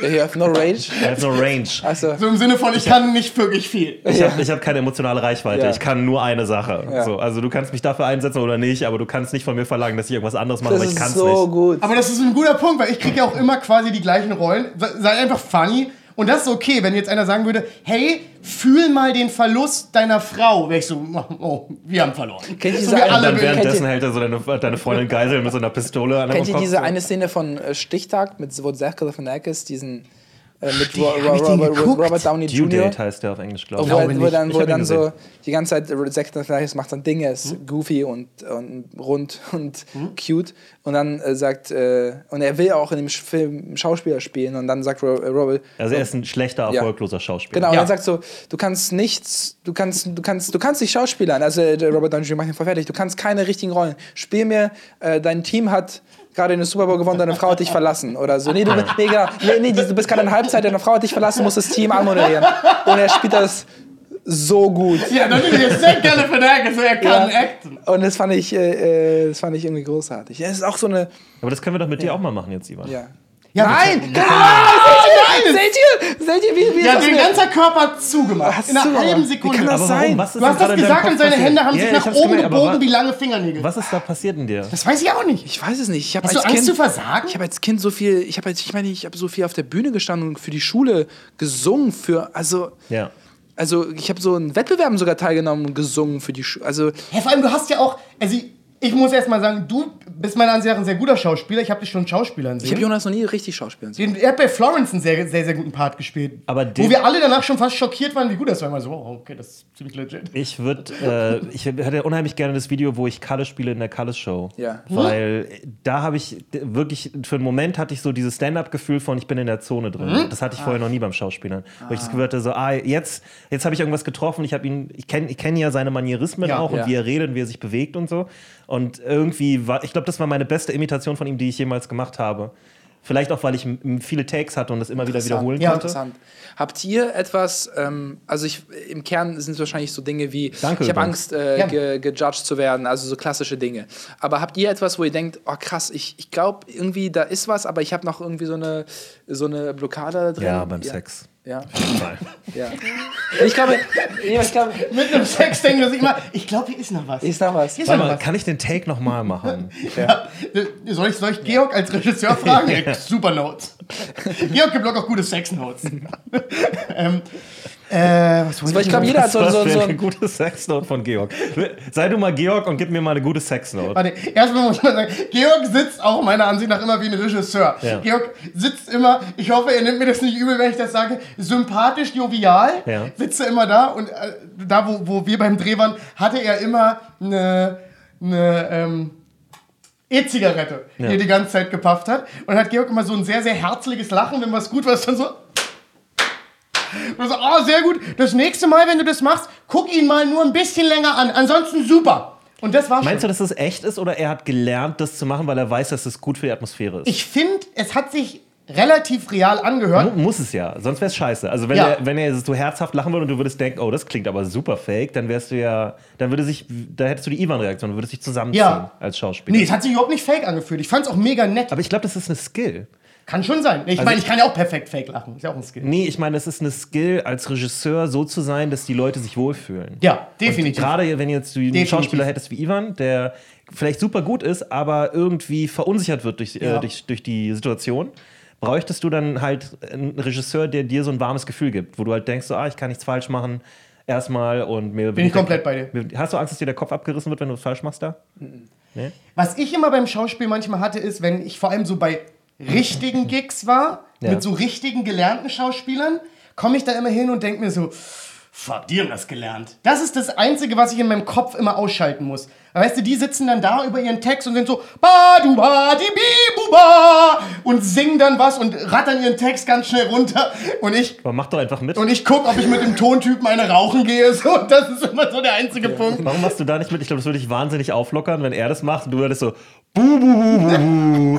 You have no rage. I have no range. Also, So im Sinne von, ich kann nicht wirklich viel. Ich habe hab keine emotionale Reichweite. Ja. Ich kann nur eine Sache. Ja. So, also du kannst mich dafür einsetzen oder nicht, aber du kannst nicht von mir verlangen, dass ich irgendwas anderes mache, das aber ich kann es so nicht. gut. Aber das ist ein guter Punkt, weil ich kriege ja auch immer quasi die gleichen Rollen. Sei einfach funny. Und das ist okay, wenn jetzt einer sagen würde, hey, fühl mal den Verlust deiner Frau. Wäre ich so, oh, wir haben verloren. Kennt ihr so diese alle Dann währenddessen hält er so deine, deine Freundin Geisel mit so einer Pistole an Kennt ihr diese eine Szene von äh, Stichtag, mit, wo Zach Galifianakis diesen äh, mit die- Ro hab Ro ich den Ro Ro geguckt? Robert Downey Due Jr. Date heißt der auf Englisch, glaube ich. Wo, er, wo er nicht. dann, Ich wo dann so gesehen. die ganze Zeit Zack Galifianakis macht dann Dinge, ist Hm? goofy und, und rund und cute und dann äh, sagt äh, und er will auch in dem Film Schauspieler spielen und dann sagt Ro äh, Robert Also er ist ein schlechter, erfolgloser Schauspieler. Genau, Ja. und er sagt so, du kannst nichts, du kannst, du kannst, du kannst nicht Schauspielern. Also äh, Robert Downey Jr. macht ihn voll fertig. Du kannst keine richtigen Rollen. Spiel mir, äh, dein Team hat gerade den Super Bowl gewonnen, deine Frau hat dich verlassen oder so. Nee, du, nee, genau, nee, nee, du bist gerade in Halbzeit, deine Frau hat dich verlassen, musst das Team anmoderieren. Und er spielt das so gut. Ja, dann ist jetzt sehr geile Verdacht, so er kann Ja. acten. Und das fand ich, äh, äh, das fand ich irgendwie großartig. Ja, es ist auch so eine, Aber das können wir doch mit dir auch mal machen jetzt, Ivan. ja. Ja, Nein! bitte. Nein! Seht ihr? Seht ihr, wie, wie Ja, ist das den ganzer Körper zugemacht. Hast in einer du halben wie Sekunde. kann das Aber sein? warum? Was ist Du denn hast das gesagt und seine passiert? Hände haben Ja, sich ich nach oben gemerkt, gebogen wie lange Fingernägel. Was ist da passiert in dir? Das weiß ich auch nicht. Ich weiß es nicht. Ich habe Hast du als Angst Kind zu versagen? Ich habe als Kind so viel, ich habe ich meine, ich habe so viel auf der Bühne gestanden und für die Schule gesungen für also Ja. also ich habe so in Wettbewerben sogar teilgenommen und gesungen für die Schule. Also Ja, vor allem, du hast ja auch, also ich, ich muss erst mal sagen, du bist meiner Ansicht nach ein sehr guter Schauspieler. Ich habe dich schon Schauspielern ich habe sehen. Jonas noch nie richtig schauspielen sehen. Er hat bei Florence einen sehr, sehr, sehr guten Part gespielt. Aber wo wir alle danach schon fast schockiert waren, wie gut das war. Immer so, oh, okay, das ist ziemlich legit. Ich würde, äh, ich hätte unheimlich gerne das Video, wo ich Kalle spiele in der Kalle Show. Ja. Weil da habe ich wirklich, für einen Moment hatte ich so dieses Stand-up-Gefühl von, ich bin in der Zone drin. Das hatte ich vorher noch nie beim Schauspielern. Wo ich das Gefühl hatte, so, ah, jetzt, jetzt habe ich irgendwas getroffen. Ich habe ihn, ich kenne ich kenn ja seine Manierismen Ja. auch und Ja. wie er redet und wie er sich bewegt und so. Und irgendwie war, ich glaube, das war meine beste Imitation von ihm, die ich jemals gemacht habe. Vielleicht auch, weil ich viele Takes hatte und das immer wieder wiederholen Ja, konnte. Interessant. Habt ihr etwas, ähm, also ich, im Kern sind es wahrscheinlich so Dinge wie, Danke ich habe. Angst, äh, Ja. ge, gejudged zu werden, also so klassische Dinge. Aber habt ihr etwas, wo ihr denkt, oh krass, ich, ich glaube irgendwie, da ist was, aber ich habe noch irgendwie so eine, so eine Blockade da drin? Ja, beim Sex. Ja, ja. Ich glaube, ja, ich glaube, Mit einem Sex denken dass ich immer, ich glaube, hier ist noch was. ist noch was. Hier ist Warte noch mal, was. kann ich den Take nochmal machen? Soll ich, soll ich Georg als Regisseur [laughs] fragen? Ja, Super Notes. Georg gibt locker gute Sex-Notes. [laughs] ähm, äh, was wollte Aber ich glaube, jeder hat so, so, so eine ein, gute Sexnote von Georg. Sei du mal Georg und gib mir mal eine gute Sexnote. Warte, erstmal muss man sagen, Georg sitzt auch meiner Ansicht nach immer wie ein Regisseur. Ja. Georg sitzt immer, ich hoffe, er nimmt mir das nicht übel, wenn ich das sage, sympathisch, jovial, Ja. sitzt er immer da und äh, da, wo, wo wir beim Dreh waren, hatte er immer eine, eine ähm, E-Zigarette, die er die ganze Zeit gepafft hat. Und hat Georg immer so ein sehr, sehr herzliches Lachen, wenn was gut war, ist dann so. So, oh, sehr gut. Das nächste Mal, wenn du das machst, guck ihn mal nur ein bisschen länger an. Ansonsten super. Und das war Meinst du, dass das echt ist oder er hat gelernt, das zu machen, weil er weiß, dass es gut für die Atmosphäre ist? Ich finde, es hat sich relativ real angehört. Mu- Muss es ja, sonst wäre es scheiße. Also wenn, Ja. er, wenn er so herzhaft lachen würde und du würdest denken, oh, das klingt aber super fake, dann wärst du ja, dann würde sich, da hättest du die Ivan-Reaktion, würdest dich zusammenziehen Ja. als Schauspieler. Nee, es hat sich überhaupt nicht fake angefühlt. Ich fand es auch mega nett. aber ich glaube, das ist eine Skill. Kann schon sein. Ich Also meine, ich- kann ja auch perfekt fake lachen. Ist ja auch ein Skill. Nee, ich meine, es ist eine Skill, als Regisseur so zu sein, dass die Leute sich wohlfühlen. Ja, definitiv. Gerade wenn jetzt du einen Definitiv. Schauspieler hättest wie Ivan, der vielleicht super gut ist, aber irgendwie verunsichert wird durch, Ja. äh, durch, durch die Situation, bräuchtest du dann halt einen Regisseur, der dir so ein warmes Gefühl gibt, wo du halt denkst, so, ah, ich kann nichts falsch machen, erstmal und mir Bin ich komplett bei dir. Hast du Angst, dass dir der Kopf abgerissen wird, wenn du es falsch machst da? Was ich immer beim Schauspiel manchmal hatte, ist, wenn ich vor allem so bei richtigen Gigs war, Ja. mit so richtigen gelernten Schauspielern, komme ich da immer hin und denke mir so, fuck, die haben das gelernt. Das ist das Einzige, was ich in meinem Kopf immer ausschalten muss. Weißt du, die sitzen dann da über ihren Text und sind so, ba du ba di bi bu ba und singen dann was und rattern ihren Text ganz schnell runter und ich Aber mach doch einfach mit. und ich gucke, ob ich mit dem Tontypen eine rauchen gehe. So, das ist immer so der einzige Punkt. Warum machst du da nicht mit? Ich glaube, das würde dich wahnsinnig auflockern, wenn er das macht und du würdest so buh, buh, buh,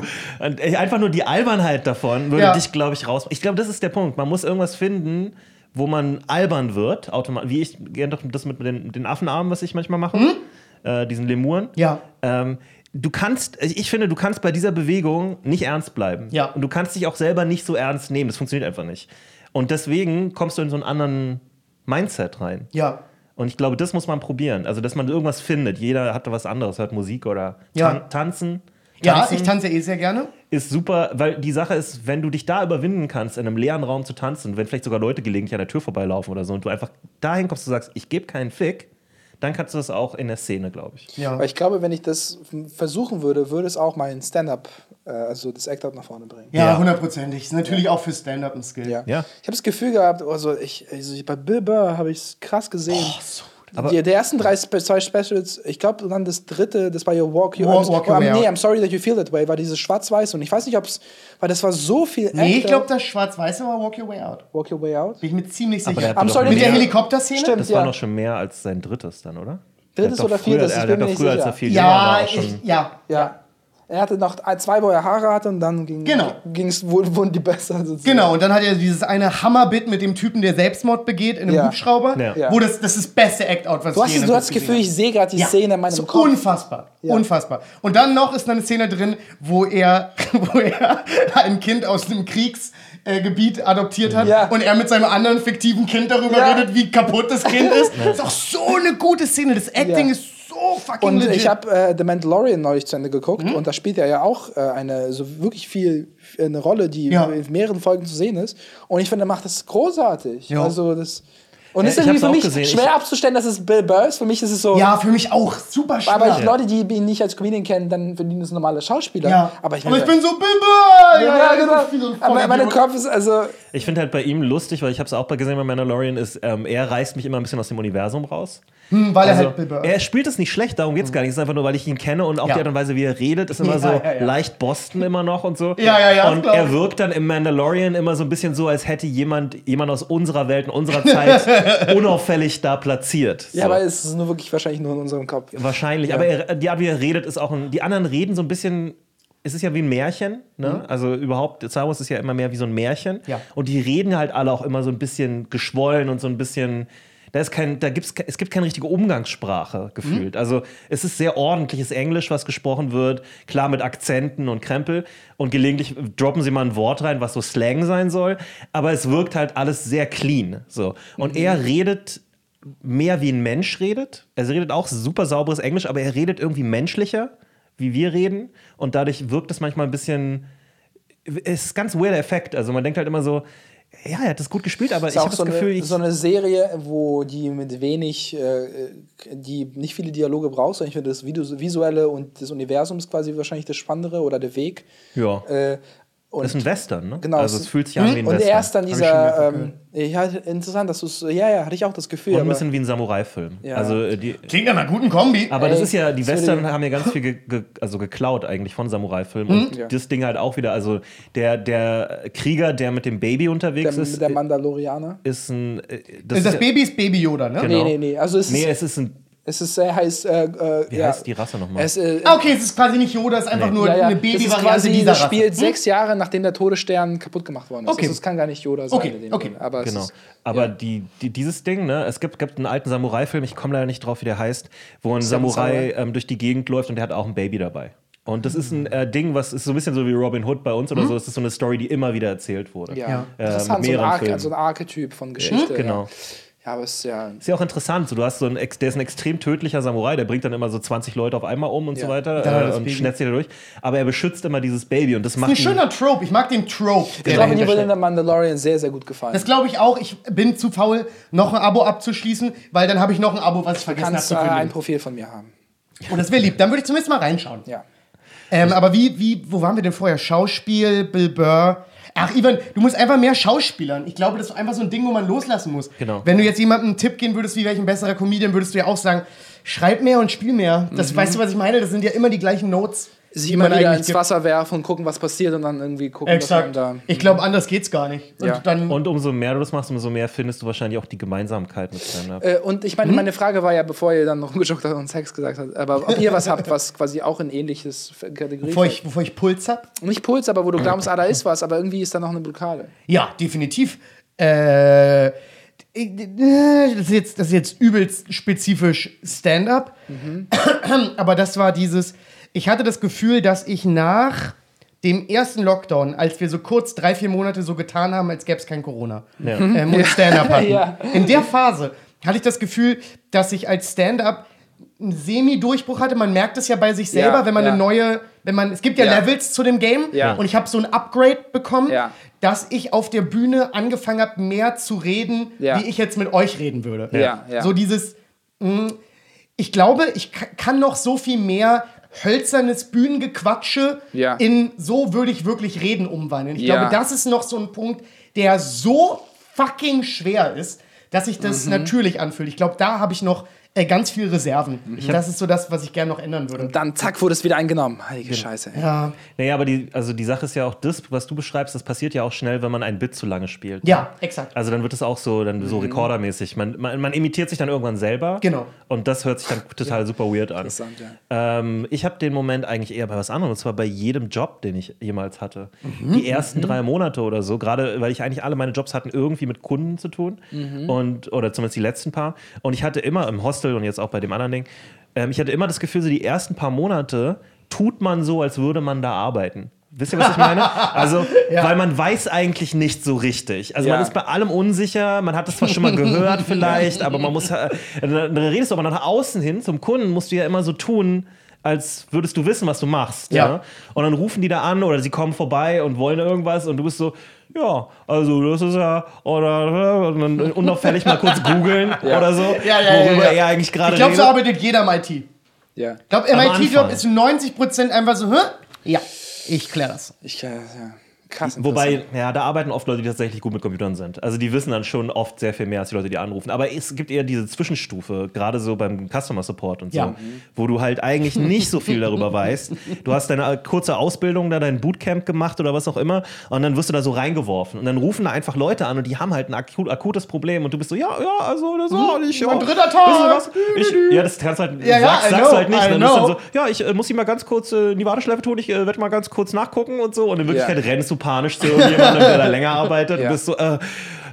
buh. Und äh, einfach nur die Albernheit davon würde Ja. dich, glaube ich, raus. Ich glaube, das ist der Punkt. Man muss irgendwas finden, wo man albern wird, automatisch. Wie ich gerne doch das mit den, den Affenarmen, was ich manchmal mache, äh, diesen Lemuren. Ja. Ähm, du kannst, ich finde, du kannst bei dieser Bewegung nicht ernst bleiben. Ja. Und du kannst dich auch selber nicht so ernst nehmen. Das funktioniert einfach nicht. Und deswegen kommst du in so einen anderen Mindset rein. Ja. Und ich glaube, das muss man probieren. Also, dass man irgendwas findet. Jeder hat da was anderes, hört Musik oder Ja. tan tanzen. Ja, Tanzen ich tanze eh sehr gerne. ist super, weil die Sache ist, wenn du dich da überwinden kannst, in einem leeren Raum zu tanzen, wenn vielleicht sogar Leute gelegentlich an der Tür vorbeilaufen oder so und du einfach dahin kommst und sagst, ich gebe keinen Fick, dann kannst du das auch in der Szene, glaube ich. Ja. Aber ich glaube, wenn ich das versuchen würde, würde es auch mein Stand-up, also das Act-Up nach vorne bringen. Ja, Ja. hundertprozentig. Ist natürlich auch für Stand-up ein Skill. Ja. Ja. Ich habe das Gefühl gehabt, also ich, also ich bei Bill Burr habe ich es krass gesehen. Aber- die, die ersten drei Spe zwei Specials, ich glaube dann das dritte, das war your Walk, your, Walk- Walk oh, Your I'm, Way nee. I'm sorry that you feel that way, war dieses Schwarz-Weiß und ich weiß nicht, ob es, weil das war so viel Nee, ich Act-Up. glaube, das Schwarz-Weiße war Walk Your Way Out. Walk Your Way Out. Bin ich mir ziemlich Aber der sicher. I'm sorry, Mit der Ja. Helikopterszene? Stimmt. Das Ja. war noch schon mehr als sein drittes dann, oder? Drittes oder doch früher- viertes, ich er bin mir nicht früher, als sicher. er viel war, Ja, auch schon. ich, ja. Ja. Er hatte noch zwei, wo er Haare hatte und dann ging, Genau. ging's, wurden, [laughs] wurden die besser. sozusagen. Genau, und dann hat er dieses eine Hammerbit mit dem Typen, der Selbstmord begeht in einem Ja. Hubschrauber, Ja. Ja. wo das, das ist das beste Act-Out, was Du hast, ich je du hast das Gefühl, ich sehe gerade die habe. Szene in meinem so Kopf. Unfassbar, Ja. unfassbar. Und dann noch ist eine Szene drin, wo er, [laughs] wo er ein Kind aus einem Kriegsgebiet adoptiert hat Ja. und er mit seinem anderen fiktiven Kind darüber Ja. redet, wie kaputt das Kind [laughs] ist. Das ist auch so eine gute Szene. Das Acting Ja. ist so fucking Und legit. ich habe äh, The Mandalorian neulich zu Ende geguckt Mhm. und da spielt er ja auch äh, eine so wirklich viel eine Rolle, die Ja. in mehreren Folgen zu sehen ist. Und ich finde, er macht das großartig. Ja. Also das und Ja, es ist irgendwie für mich gesehen. schwer Ich- abzustellen, dass es Bill Burr ist. Für mich ist es so. ja, für mich auch super schwer. Aber ich, Leute, die ihn nicht als Comedian kennen, dann finden das normale Schauspieler. ja. Aber ich, Aber ich bin so Bilber! ja, genau. Ich bin so Aber mein. Kopf ist also Ich finde halt bei ihm lustig, weil ich habe es auch bei gesehen bei Mandalorian, ist, ähm, er reißt mich immer ein bisschen aus dem Universum raus. Hm, weil er Also, halt Bill Burr er spielt es nicht schlecht, darum geht es gar nicht. Es ist einfach nur, weil ich ihn kenne und auch Ja. die Art und Weise, wie er redet, ist [laughs] immer Ja, so ja, ja. leicht Boston immer noch und so. [laughs] Ja, ja, ja, Und er wirkt dann im Mandalorian immer so ein bisschen so, als hätte jemand, jemand aus unserer Welt, in unserer Zeit [laughs] unauffällig da platziert. ja, so. aber es ist nur wirklich wahrscheinlich nur in unserem Kopf. Wahrscheinlich, aber er, die Art, wie er redet, ist auch ein. Die anderen reden so ein bisschen. Es ist ja wie ein Märchen, ne? Also überhaupt, Star Wars ist ja immer mehr wie so ein Märchen. Mhm. Ja. Und die reden halt alle auch immer so ein bisschen geschwollen und so ein bisschen. Da ist kein, da gibt's, es gibt keine richtige Umgangssprache gefühlt. Mhm. Also es ist sehr ordentliches Englisch, was gesprochen wird, klar mit Akzenten und Krempel. Und gelegentlich droppen sie mal ein Wort rein, was so Slang sein soll. Aber es wirkt halt alles sehr clean. So. Und Mhm. er redet mehr wie ein Mensch redet. Er redet auch super sauberes Englisch, aber er redet irgendwie menschlicher, wie wir reden. Und dadurch wirkt es manchmal ein bisschen. Es ist ganz weirder Effekt. Also man denkt halt immer so, ja, er hat das gut gespielt, aber ist ich auch habe das so, Gefühl, eine, ich. so eine Serie, wo die mit wenig, äh, die nicht viele Dialoge braucht, sondern ich finde das Visuelle und das Universum ist quasi wahrscheinlich das Spannendere oder der Weg. ja. Äh, Und Das ist ein Western, ne? Genau, Also es- fühlt sich an wie ein Und Western. er ist dann dieser, ähm, ja, interessant, dass du es, ja, ja, hatte ich auch das Gefühl. Und ein aber, bisschen wie ein Samurai-Film. Ja. Also äh, die, Klingt nach einer guten Kombi. aber das Ey, ist ja, die Western haben ja [laughs] ganz viel ge, ge, also geklaut eigentlich von Samurai-Filmen. Und Ja. das Ding halt auch wieder, also der, der Krieger, der mit dem Baby unterwegs der, ist, der Mandalorianer. ist ein. äh, das, das ja- Baby ist Baby Yoda, ne? Genau. Nee, nee, nee. Also es Nee, ist, es ist ein. Es ist, er heißt, äh, äh, Wie ja, heißt die Rasse nochmal? Es, äh, Ah, okay, es ist quasi nicht Yoda, es ist einfach Nee. nur ja, ja. eine das ist Baby-Variante quasi, dieser das Rasse. spielt sechs Jahre, nachdem der Todesstern kaputt gemacht worden ist. Okay. Also es kann gar nicht Yoda sein. Okay, in dem okay. Aber es Genau. ist, Aber die, die, dieses Ding, ne, es gibt, gibt einen alten Samurai-Film, ich komme leider nicht drauf, wie der heißt, wo ein Samurai Samurai. ähm, durch die Gegend läuft und der hat auch ein Baby dabei. Und das ist ein äh, Ding, was ist so ein bisschen so wie Robin Hood bei uns oder so. Das ist so eine Story, die immer wieder erzählt wurde. ja. Ja. Äh, Interessant, mit so ein, Filmen. so ein Archetyp von Geschichte. Genau. Ja. Ja, aber es ist ja. Ist ja auch interessant. So, du hast so einen, der ist ein extrem tödlicher Samurai, der bringt dann immer so 20 Leute auf einmal um und Ja. so weiter er äh, und Baby. schnetzt sich da durch. Aber er beschützt immer dieses Baby und das Das macht ist ein schöner Trope. Ich mag den Trope. Ich der glaube, mir würde steckt. der Mandalorian sehr, sehr gut gefallen. Das glaube ich auch. Ich bin zu faul, noch ein Abo abzuschließen, weil dann habe ich noch ein Abo, was ich vergessen habe kannst zu äh, ein. Profil von mir haben. Und das wäre lieb. Dann würde ich zumindest mal reinschauen. Ja. Ähm, aber wie, wie, wo waren wir denn vorher? Schauspiel, Bill Burr. Ach, Ivan, du musst einfach mehr Schauspielern. Ich glaube, das ist einfach so ein Ding, wo man loslassen muss. Genau. Wenn du jetzt jemandem einen Tipp geben würdest, wie welch ein besserer Comedian, würdest du ja auch sagen, schreib mehr und spiel mehr. Das, Weißt du, was ich meine? Das sind ja immer die gleichen Notes. Sich immer wieder ins. Wasser werfen und gucken, was passiert und dann irgendwie gucken, Exakt. dass man da. Ich glaube, anders geht's gar nicht. Und Ja. dann, Und umso mehr du das machst, umso mehr findest du wahrscheinlich auch die Gemeinsamkeit mit Stand-Up. Äh, und ich Mhm. meine, meine Frage war ja, bevor ihr dann [laughs] noch rumgejockt habt und Sex gesagt habt, aber ob ihr was habt, was quasi auch ein ähnliches Kategorie bevor ich, bevor ich Puls hab. Nicht Puls, aber wo du glaubst, ah, da ist was, aber irgendwie ist da noch eine Blockade. Ja, definitiv. Äh, das, ist jetzt, das ist jetzt übelst spezifisch Stand-up. Aber das war dieses, ich hatte das Gefühl, dass ich nach dem ersten Lockdown, als wir so kurz drei, vier Monate so getan haben, als gäbe es kein Corona Ja. ähm, und [laughs] Stand-up hatten. Ja. In der Phase hatte ich das Gefühl, dass ich als Stand-up einen Semi-Durchbruch hatte. Man merkt es ja bei sich selber, Ja, wenn man eine neue, wenn man, es gibt ja. Levels zu dem Game und ich habe so ein Upgrade bekommen, dass ich auf der Bühne angefangen habe, mehr zu reden, wie ich jetzt mit euch reden würde. So dieses, mh, ich glaube, ich ka- kann noch so viel mehr hölzernes Bühnengequatsche Ja. in so würde ich wirklich reden umwandeln. Ich Ja. glaube, das ist noch so ein Punkt, der so fucking schwer ist, dass sich das Mhm. natürlich anfühlt. Ich glaube, da habe ich noch äh, ganz viel Reserven. Das ist so das, was ich gerne noch ändern würde. Dann zack, wurde es wieder eingenommen. Heilige Scheiße. ey. Ja, Naja, aber die, also die Sache ist ja auch das, was du beschreibst, das passiert ja auch schnell, wenn man ein Bit zu lange spielt. ja exakt. Also dann wird es auch so, dann so rekordermäßig. Man, man, man imitiert sich dann irgendwann selber. Genau. Und das hört sich dann total super weird an. Interessant, ja. Ähm, ich habe den Moment eigentlich eher bei was anderem, und zwar bei jedem Job, den ich jemals hatte. Mhm. Die ersten drei Monate oder so, gerade weil ich eigentlich alle meine Jobs hatten irgendwie mit Kunden zu tun. Mhm. Und, oder zumindest die letzten paar. Und ich hatte immer im Hostel und jetzt auch bei dem anderen Ding, ähm, ich hatte immer das Gefühl, so die ersten paar Monate tut man so, als würde man da arbeiten. Wisst ihr, was ich meine? Also, [laughs] weil man weiß eigentlich nicht so richtig. Also, Ja. man ist bei allem unsicher, man hat es zwar schon mal gehört [laughs] vielleicht, aber man muss, äh, dann redest du aber nach außen hin, zum Kunden musst du ja immer so tun, als würdest du wissen, was du machst. Ja. Ja. Und dann rufen die da an oder sie kommen vorbei und wollen irgendwas und du bist so, ja, also das ist ja, oder und dann unauffällig mal kurz googeln [laughs] oder so, Ja, ja, ja, worüber ja. er eigentlich gerade Ich glaube, so arbeitet jeder im IT. Ich Ja. glaube, im IT-Job ist 90% einfach so, hä? Ja, ich kläre das. Ich, äh, ja. Krass. Wobei, ja, da arbeiten oft Leute, die tatsächlich gut mit Computern sind. Also die wissen dann schon oft sehr viel mehr als die Leute, die anrufen. Aber es gibt eher diese Zwischenstufe, gerade so beim Customer Support und so, Ja. wo du halt eigentlich nicht so viel darüber [laughs] weißt. Du hast deine äh, kurze Ausbildung da, dein Bootcamp gemacht oder was auch immer und dann wirst du da so reingeworfen. Und dann rufen da einfach Leute an und die haben halt ein akut, akutes Problem und du bist so, ja, ja, also das war ich. mein ja. dritter Tag. Sie? Ich, ja, das kannst du halt, Ja, ja, sagst, sagst know, halt nicht. Und dann ist dann so, ja, ich äh, muss ihn mal ganz kurz äh, in die Warteschleife tun, ich äh, werde mal ganz kurz nachgucken und so. Und in Wirklichkeit Ja. rennst du panisch zu irgendjemandem, der da [laughs] länger arbeitet. Ja. Du bist so, äh,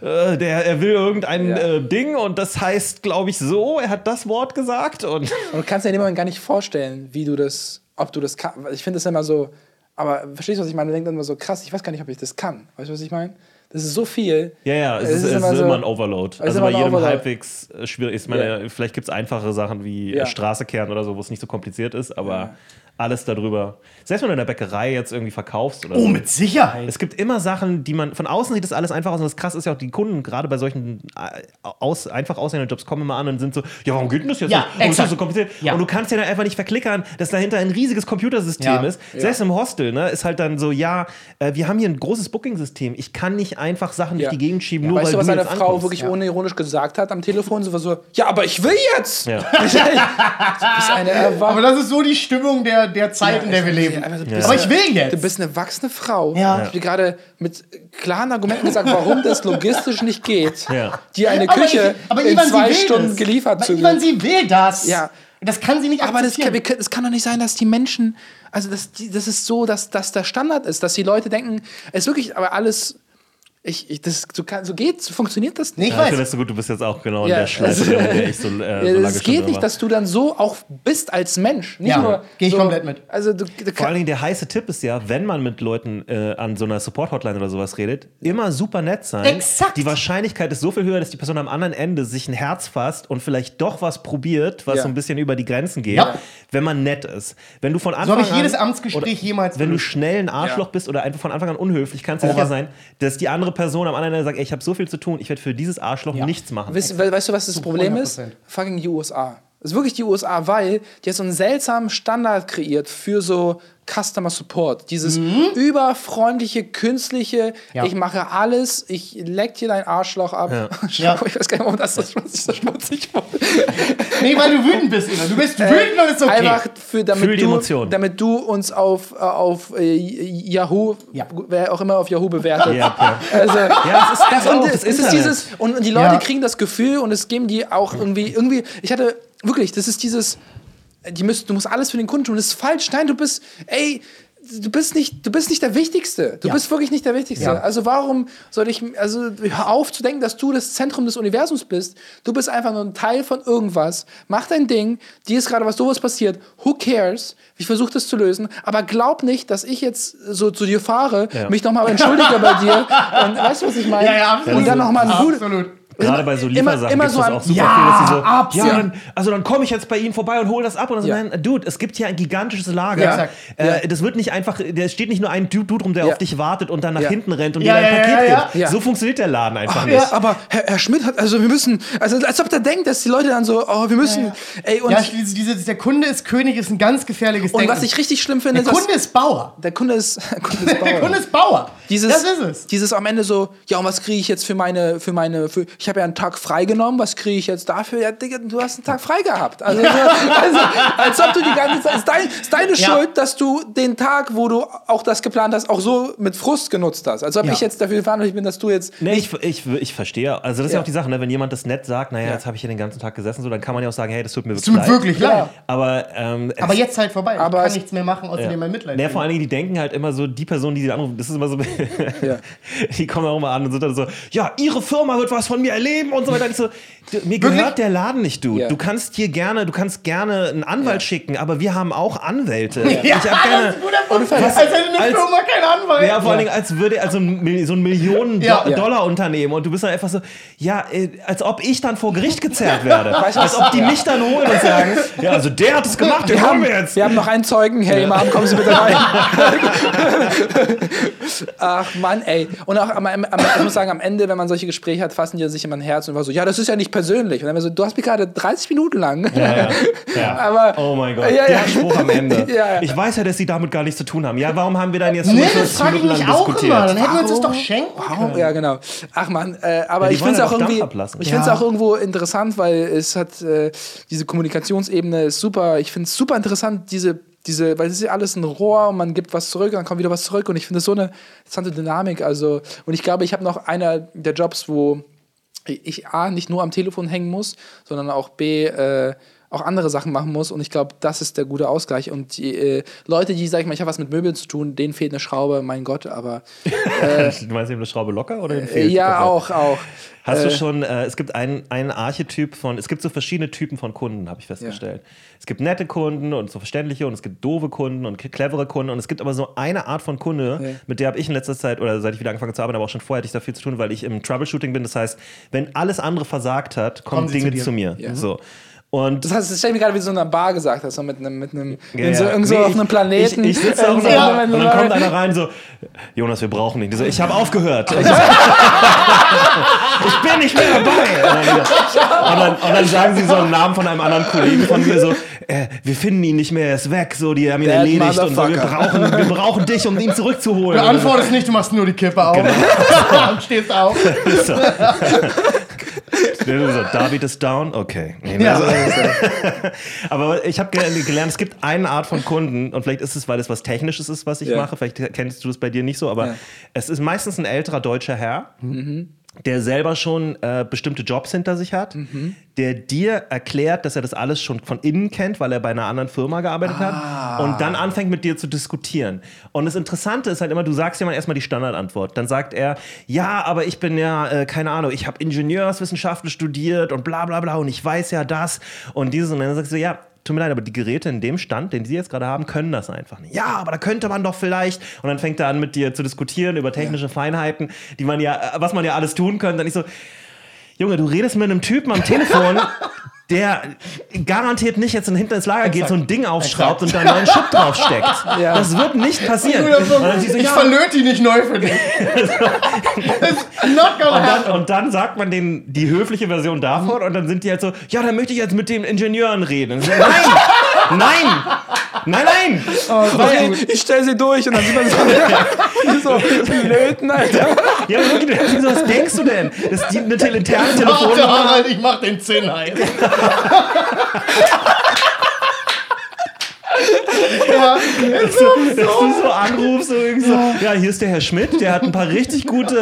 äh, der, er will irgendein Ja. äh, Ding und das heißt, glaube ich, so, er hat das Wort gesagt und [laughs] Und du kannst dir in dem Moment gar nicht vorstellen, wie du das, ob du das kannst. Ich finde das immer so, aber verstehst du, was ich meine? Du denkst dann immer so, krass, ich weiß gar nicht, ob ich das kann. Weißt du, was ich meine? Das ist so viel. ja, ja, es, Es ist, ist es immer ist so- immer ein Overload. Also immer bei jedem Overload. halbwegs äh, schwierig. Ich meine, vielleicht gibt es einfache Sachen wie Ja. Straße kehren oder so, wo es nicht so kompliziert ist, aber alles darüber. Selbst wenn du in der Bäckerei jetzt irgendwie verkaufst oder Oh, so. mit Sicherheit. Es gibt immer Sachen, die man von außen sieht das alles einfach aus und das krass ist ja auch die Kunden gerade bei solchen äh, aus, einfach aussehenden Jobs kommen immer an und sind so, ja warum geht denn das jetzt Ja, nicht? Warum ist das exakt. so kompliziert? Ja. Und du kannst ja dann einfach nicht verklickern, dass dahinter ein riesiges Computersystem Ja. ist. Selbst im Hostel, ne, ist halt dann so, ja, äh, wir haben hier ein großes Booking-System. Ich kann nicht einfach Sachen Ja. durch die Gegend schieben, nur Weißt weil du, was du eine Frau ankommst. wirklich unironisch gesagt hat am Telefon? Sie war so, ja, aber ich will jetzt! Ja. [laughs] du bist eine Aber das ist so die Stimmung der, der Zeit, in der wir leben. aber du Ja. bist Aber ich will jetzt. Du bist eine erwachsene Frau. Ja. Ich habe gerade mit klaren Argumenten gesagt, warum das logistisch nicht geht, Ja. dir eine Aber Küche ich- aber in zwei Stunden das. geliefert Aber zu Ivan, sie will das. Ja. Das kann sie nicht Aber das kann, es kann doch nicht sein, dass die Menschen, also das, die, das ist so, dass das der Standard ist, dass die Leute denken, es ist wirklich, aber alles, ich, ich, das, so, kann, so geht, so funktioniert das nicht. ich Ja, ich weiß. das so gut, du bist jetzt auch genau in Ja, der Schleife, also- in der ich so, äh, so [laughs] Ja, lange es geht nicht, war. dass du dann so auch bist als Mensch. Nicht Ja, nur. geh ich so, komplett mit. Also du, du Vor allen Dingen der heiße Tipp ist ja, wenn man mit Leuten äh, an so einer Support-Hotline oder sowas redet, immer super nett sein. Exakt. Die Wahrscheinlichkeit ist so viel höher, dass die Person am anderen Ende sich ein Herz fasst und vielleicht doch was probiert, was Ja. so ein bisschen über die Grenzen geht, Ja. wenn man nett ist. Wenn du von So Anfang habe ich jedes an, Amtsgespräch jemals wenn du schnell ein Arschloch Ja. bist oder einfach von Anfang an unhöflich, kann es ja Ja. sicher sein, dass die andere Person am anderen Ende sagt, ey, ich habe so viel zu tun, ich werde für dieses Arschloch Ja. nichts machen. Weißt, we- weißt du, was das Problem ist? 100%. Fucking die USA. Das ist wirklich die USA, weil die hat so einen seltsamen Standard kreiert für so Customer Support. Dieses überfreundliche, künstliche, Mhm. Ja. ich mache alles, ich leck dir dein Arschloch ab. Ja. [laughs] Ich weiß gar nicht, warum das so schmutzig, so schmutzig war. [laughs] Nee, weil du wütend bist, Ivan. Du bist wütend und ist okay. Einfach für, damit, Fühl die du, Emotionen. damit du uns auf, äh, auf äh, Yahoo, Ja. wer auch immer auf Yahoo bewertet. Ja, ja. Also, ja, das ist, das und auch es das ist dieses und, und die Leute Ja. kriegen das Gefühl und es geben die auch irgendwie irgendwie ich hatte wirklich das ist dieses die müssen, du musst alles für den Kunden tun. Das ist falsch. Nein du bist ey du bist nicht du bist nicht der wichtigste. Du Ja. bist wirklich nicht der wichtigste. Ja. also warum soll ich also hör auf zu denken dass du das Zentrum des Universums bist. Du bist einfach nur ein Teil von irgendwas. Mach dein Ding. Dir ist gerade was sowas passiert. Who cares? Ich versuche das zu lösen. Aber glaub nicht dass ich jetzt so zu dir fahre Ja. mich nochmal entschuldige bei dir [laughs] und weißt du was ich meine? Ja, ja, absolut. und dann nochmal ein gutes Absolut. Gerade bei so Immer- Liefersachen immer gibt es so das auch super Ja, viel, dass sie so, absolut. ja, dann, also dann komme ich jetzt bei Ihnen vorbei und hole das ab und dann so, Ja. nein, Dude, es gibt hier ein gigantisches Lager. Ja. Äh, Das wird nicht einfach, da steht nicht nur ein Dude rum, der Ja. auf dich wartet und dann nach Ja. hinten rennt und Ja, dir ein ja, Paket ja, ja. gibt. Ja. So funktioniert der Laden einfach nicht. Ja, aber Herr, Herr Schmidt hat, also wir müssen, also als ob der denkt, dass die Leute dann so, oh, wir müssen, ey, und, Ja, dieses, dieses, der Kunde ist König ist ein ganz gefährliches und Denken. was ich richtig schlimm finde, der Kunde ist Bauer. der Kunde ist, [laughs] der Kunde ist Der Bauer. Kunde ist Bauer. Dieses, das ist es. Dieses am Ende so, ja, und was kriege ich jetzt für meine, für meine, für, ich habe ja einen Tag freigenommen, was kriege ich jetzt dafür? Ja, Digga, du hast einen Tag frei gehabt. Also, [laughs] also als ob du die ganze Zeit, es ist, dein, ist deine Ja. Schuld, dass du den Tag, wo du auch das geplant hast, auch so mit Frust genutzt hast. Als ob Ja. ich jetzt dafür verantwortlich bin, dass du jetzt Nee, ich, ich, ich verstehe. Also das ist ja Ja. auch die Sache, ne? wenn jemand das nett sagt, naja, jetzt habe ich hier den ganzen Tag gesessen, so, dann kann man ja auch sagen, hey, das tut mir Es wirklich tut mir wirklich Ja. leid. Aber, ähm, Aber jetzt halt vorbei. Aber ich kann nichts mehr machen, außer dir mein Mitleid. Nee, vor allen Dingen, die denken halt immer so, die Person, die sie anrufen, das ist immer so, Ja. [laughs] die kommen auch immer an und sind dann so, ja, ihre Firma wird was von mir erleben und so weiter. Ich so, du, mir Wirklich? gehört der Laden nicht, du. Ja. Du kannst hier gerne, du kannst gerne einen Anwalt Ja. schicken, aber wir haben auch Anwälte. ja, ich hab [laughs] das gerne, Punkt. Was- Als hätte eine als- Firma keinen Anwalt. ja, vor allen Dingen, als würde also so ein Ja. Millionen-Dollar-Unternehmen und du bist dann einfach so, ja, äh, als ob ich dann vor Gericht gezerrt werde. [laughs] Weißt als ob die mich dann holen und sagen, [laughs] ja, also der hat es gemacht, den Wir haben, wir jetzt. wir haben noch einen Zeugen. Hey, Mom, kommen Sie bitte rein. Ach Mann, ey. Und auch am, ich muss sagen, am Ende, wenn man solche Gespräche hat, fassen die sich immer ein Herz und war so, ja, das ist ja nicht persönlich. Und dann war so, du hast mich gerade 30 Minuten lang. Ja, ja. [laughs] Ja. Aber, oh mein Gott, Ja, der ja. Spruch am Ende. [laughs] Ja, ja. Ich weiß ja, dass sie damit gar nichts zu tun haben. Ja, warum haben wir dann jetzt Nee, 45 das frage ich mich auch diskutiert? immer. Dann hätten wir uns das doch schenken Wow, können. ja, genau. Ach man, äh, aber ich finde es auch irgendwie, ich finde es Ja. auch irgendwo interessant, weil es hat äh, diese Kommunikationsebene ist super. Ich finde es super interessant, diese diese, weil es ist ja alles ein Rohr und man gibt was zurück, dann kommt wieder was zurück und ich finde es so eine interessante Dynamik. Also und ich glaube, ich habe noch einer der Jobs, wo ich A, nicht nur am Telefon hängen muss, sondern auch B, äh, auch andere Sachen machen muss. Und ich glaube, das ist der gute Ausgleich. Und die äh, Leute, die, sag ich mal, ich habe was mit Möbeln zu tun, denen fehlt eine Schraube, mein Gott, aber [laughs] du meinst eben eine Schraube locker oder den äh, fehlt ja, auch, auch. Hast du Äh, schon, äh, es gibt einen, einen Archetyp von, es gibt so verschiedene Typen von Kunden, habe ich festgestellt. Es gibt nette Kunden und so verständliche und es gibt doofe Kunden und clevere Kunden und es gibt aber so eine Art von Kunde, Ja. mit der habe ich in letzter Zeit oder seit ich wieder angefangen zu arbeiten, aber auch schon vorher hatte ich da viel zu tun, weil ich im Troubleshooting bin. Das heißt, wenn alles andere versagt hat, kommen Kommen sie zu Dinge dir. zu, mir. Ja. So. Und Das heißt, das stell ich mir gerade wie so in einer Bar gesagt hast, so mit einem, mit einem, Ja, so, ja. irgendwo Nee, auf einem Planeten. Ich, ich sitze auch Äh, so, ja, und dann kommt einer rein so, Jonas, wir brauchen dich. So, ich habe aufgehört. [laughs] ich bin nicht mehr dabei. Und dann, und, dann, und dann sagen sie so einen Namen von einem anderen Kollegen von mir so, äh, wir finden ihn nicht mehr, er ist weg, so, die haben ihn That erledigt und so, wir brauchen, wir [laughs] brauchen dich, um ihn zurückzuholen. Du antwortest nicht, du machst nur die Kippe auf. Genau. [laughs] Und stehst auf. so. So, David ist down, okay. Nee, Ja. also, [laughs] Aber ich habe gelernt, es gibt eine Art von Kunden und vielleicht ist es, weil es was Technisches ist, was ich Ja. mache. Vielleicht kennst du es bei dir nicht so, aber Ja. es ist meistens ein älterer deutscher Herr. Der selber schon äh, bestimmte Jobs hinter sich hat, der dir erklärt, dass er das alles schon von innen kennt, weil er bei einer anderen Firma gearbeitet hat und dann anfängt mit dir zu diskutieren. Und das Interessante ist halt immer, du sagst jemand erstmal die Standardantwort. Dann sagt er, ja, aber ich bin ja, äh, keine Ahnung, ich habe Ingenieurswissenschaften studiert und bla bla bla und ich weiß ja das und dieses und dann sagst du, ja, tut mir leid, aber die Geräte in dem Stand, den Sie jetzt gerade haben, können das einfach nicht. Ja, aber da könnte man doch vielleicht. Und dann fängt er an, mit dir zu diskutieren über technische Feinheiten, die man ja, äh, was man ja alles tun könnte. Dann ich so, Junge, du redest mit einem Typen am Telefon, [laughs] der garantiert nicht jetzt hinter ins Lager geht, so ein Ding aufschraubt und da einen neuen Chip draufsteckt. [laughs] Ja. Das wird nicht passieren. Sie so, Ich ja, verlöte die nicht neu für dich. [laughs] Not gonna und, dann, und dann sagt man denen die höfliche Version davon und dann sind die halt so, ja, dann möchte ich jetzt mit den Ingenieuren reden. So, nein, nein, nein, nein. Okay, ich stell sie durch und dann sieht man so, [laughs] so Löten, Alter. Ja, wirklich, so, was denkst du denn? Das ist die, eine interne Telefonnummer. Ich mach den Zinn heiß. [laughs] ja, dass du so anrufst und irgendwie so, ja, hier ist der Herr Schmidt, der hat ein paar richtig gute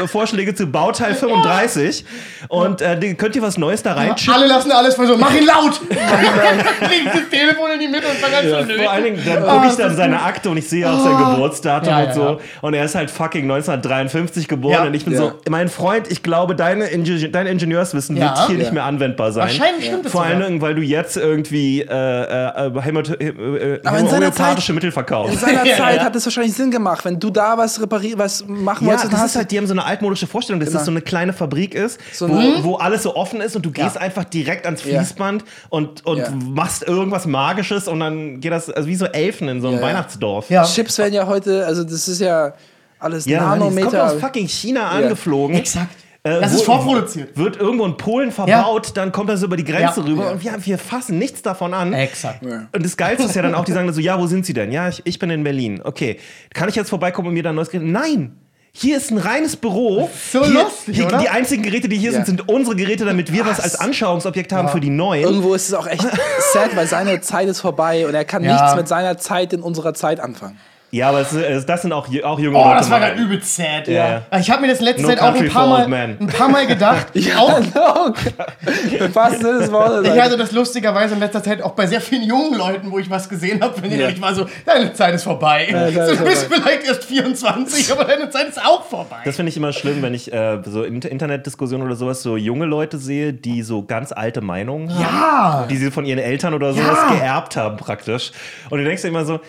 äh, Vorschläge zu Bauteil 35 und äh, die- könnt ihr was Neues da reinschicken? alle lassen alles versuchen. Mach ihn laut! [laughs] Leg das Telefon in die Mitte und fang an zu löten. Vor allen Dingen, dann gucke ich dann seine Akte und ich sehe auch sein Geburtsdatum Ja, und ja, so. ja. Und er ist halt fucking 1953 geboren Ja. und ich bin Ja. so, mein Freund, ich glaube, deine Inge dein Ingenieurswissen Ja. wird hier Ja. nicht mehr anwendbar sein. Wahrscheinlich stimmt es Vor allen. Dingen, weil du jetzt irgendwie äh, äh, Hämato äh, Aber in seiner homöopathische Zeit- Mittel In verkaufst. seiner [laughs] Ja, Zeit ja. hat es wahrscheinlich Sinn gemacht, wenn du da was reparieren, was machen Ja, wolltest, das ist halt, die haben so eine altmodische Vorstellung, dass Genau. das so eine kleine Fabrik ist, So wo, eine- wo alles so offen ist und du gehst Ja. einfach direkt ans Ja. Fließband und, und Ja. machst irgendwas Magisches und dann geht das, also wie so Elfen in so einem. Weihnachtsdorf. Ja. Chips werden ja heute, also das ist ja alles Ja, Mann, das kommt Nanometer. aus fucking China angeflogen. Exakt. Äh, Das ist vorproduziert. Wird irgendwo in Polen verbaut, dann kommt das über die Grenze Ja. rüber Ja. und wir, wir fassen nichts davon an. Exakt. Ja. Und das Geilste ist ja dann auch, die [laughs] sagen dann so, ja, wo sind sie denn? Ja, ich, ich bin in Berlin. Okay, kann ich jetzt vorbeikommen und mir dann ein neues Gerät? Nein! Hier ist ein reines Büro. So hier, lustig, hier, oder? Die einzigen Geräte, die hier Ja. sind, sind unsere Geräte, damit wir was als Anschauungsobjekt haben für die neuen. Irgendwo ist es auch echt [laughs] sad, weil seine Zeit ist vorbei und er kann Ja. nichts mit seiner Zeit in unserer Zeit anfangen. Ja, aber es, es, das sind auch, auch junge Oh, Leute. das war gerade übelst sad. Ja. Ich habe mir das letzte No Zeit auch ein paar, Mal, men. ein paar Mal gedacht. [laughs] auch, Im wahrsten Sinne des Wortes. ich hatte das lustigerweise in letzter Zeit auch bei sehr vielen jungen Leuten, wo ich was gesehen habe, wenn Ja. ich war so, deine Zeit ist vorbei. Zeit so, ist du bist vorbei. vielleicht erst 24, aber deine Zeit ist auch vorbei. Das finde ich immer schlimm, wenn ich äh, so in Internetdiskussionen oder sowas so junge Leute sehe, die so ganz alte Meinungen haben. ja. die sie von ihren Eltern oder sowas Ja. geerbt haben praktisch. Und du denkst dir immer so,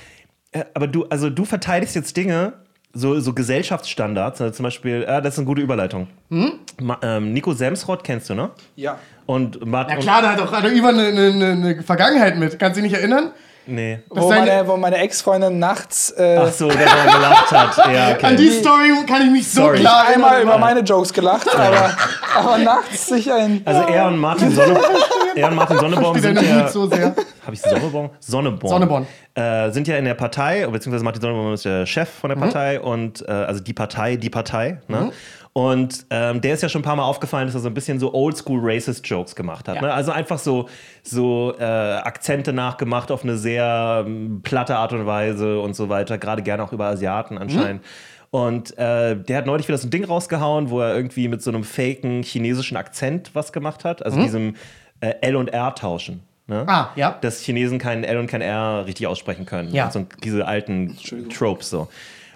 aber du, also du verteidigst jetzt Dinge, so, so Gesellschaftsstandards, also zum Beispiel, äh, das ist eine gute Überleitung. Hm? Ma, ähm, Nico Semsrott kennst du, ne? Ja. Und Martin. Ja klar, da hat doch hat doch über eine, eine, eine Vergangenheit mit. Kannst du dich nicht erinnern? Nee. Wo seine- meine, wo meine Ex-Freundin nachts äh, Ach so, der gelacht hat. Ja, [laughs] okay. An die Story kann ich mich so Sorry. klar einmal erinnern. über meine Jokes gelacht, aber, aber nachts sich ein. Also er und Martin Sonne, [laughs] er und Martin Wieder sind ja, so sehr. habe ich Sonneborn? Sonneborn. Sonneborn. Äh, sind ja in der Partei, beziehungsweise Martin Sonneborn ist der Chef von der Partei und äh, also die Partei, die Partei. Ne? Und ähm, der ist ja schon ein paar Mal aufgefallen, dass er so ein bisschen so oldschool racist Jokes gemacht hat. Ja. Ne? Also einfach so, so äh, Akzente nachgemacht auf eine sehr ähm, platte Art und Weise und so weiter, gerade gerne auch über Asiaten anscheinend. Und äh, der hat neulich wieder so ein Ding rausgehauen, wo er irgendwie mit so einem faken chinesischen Akzent was gemacht hat. Also diesem äh, L und R tauschen. Ne? Ah, ja. Dass Chinesen kein L und kein R richtig aussprechen können. Ja. Und so, diese alten Tropes so.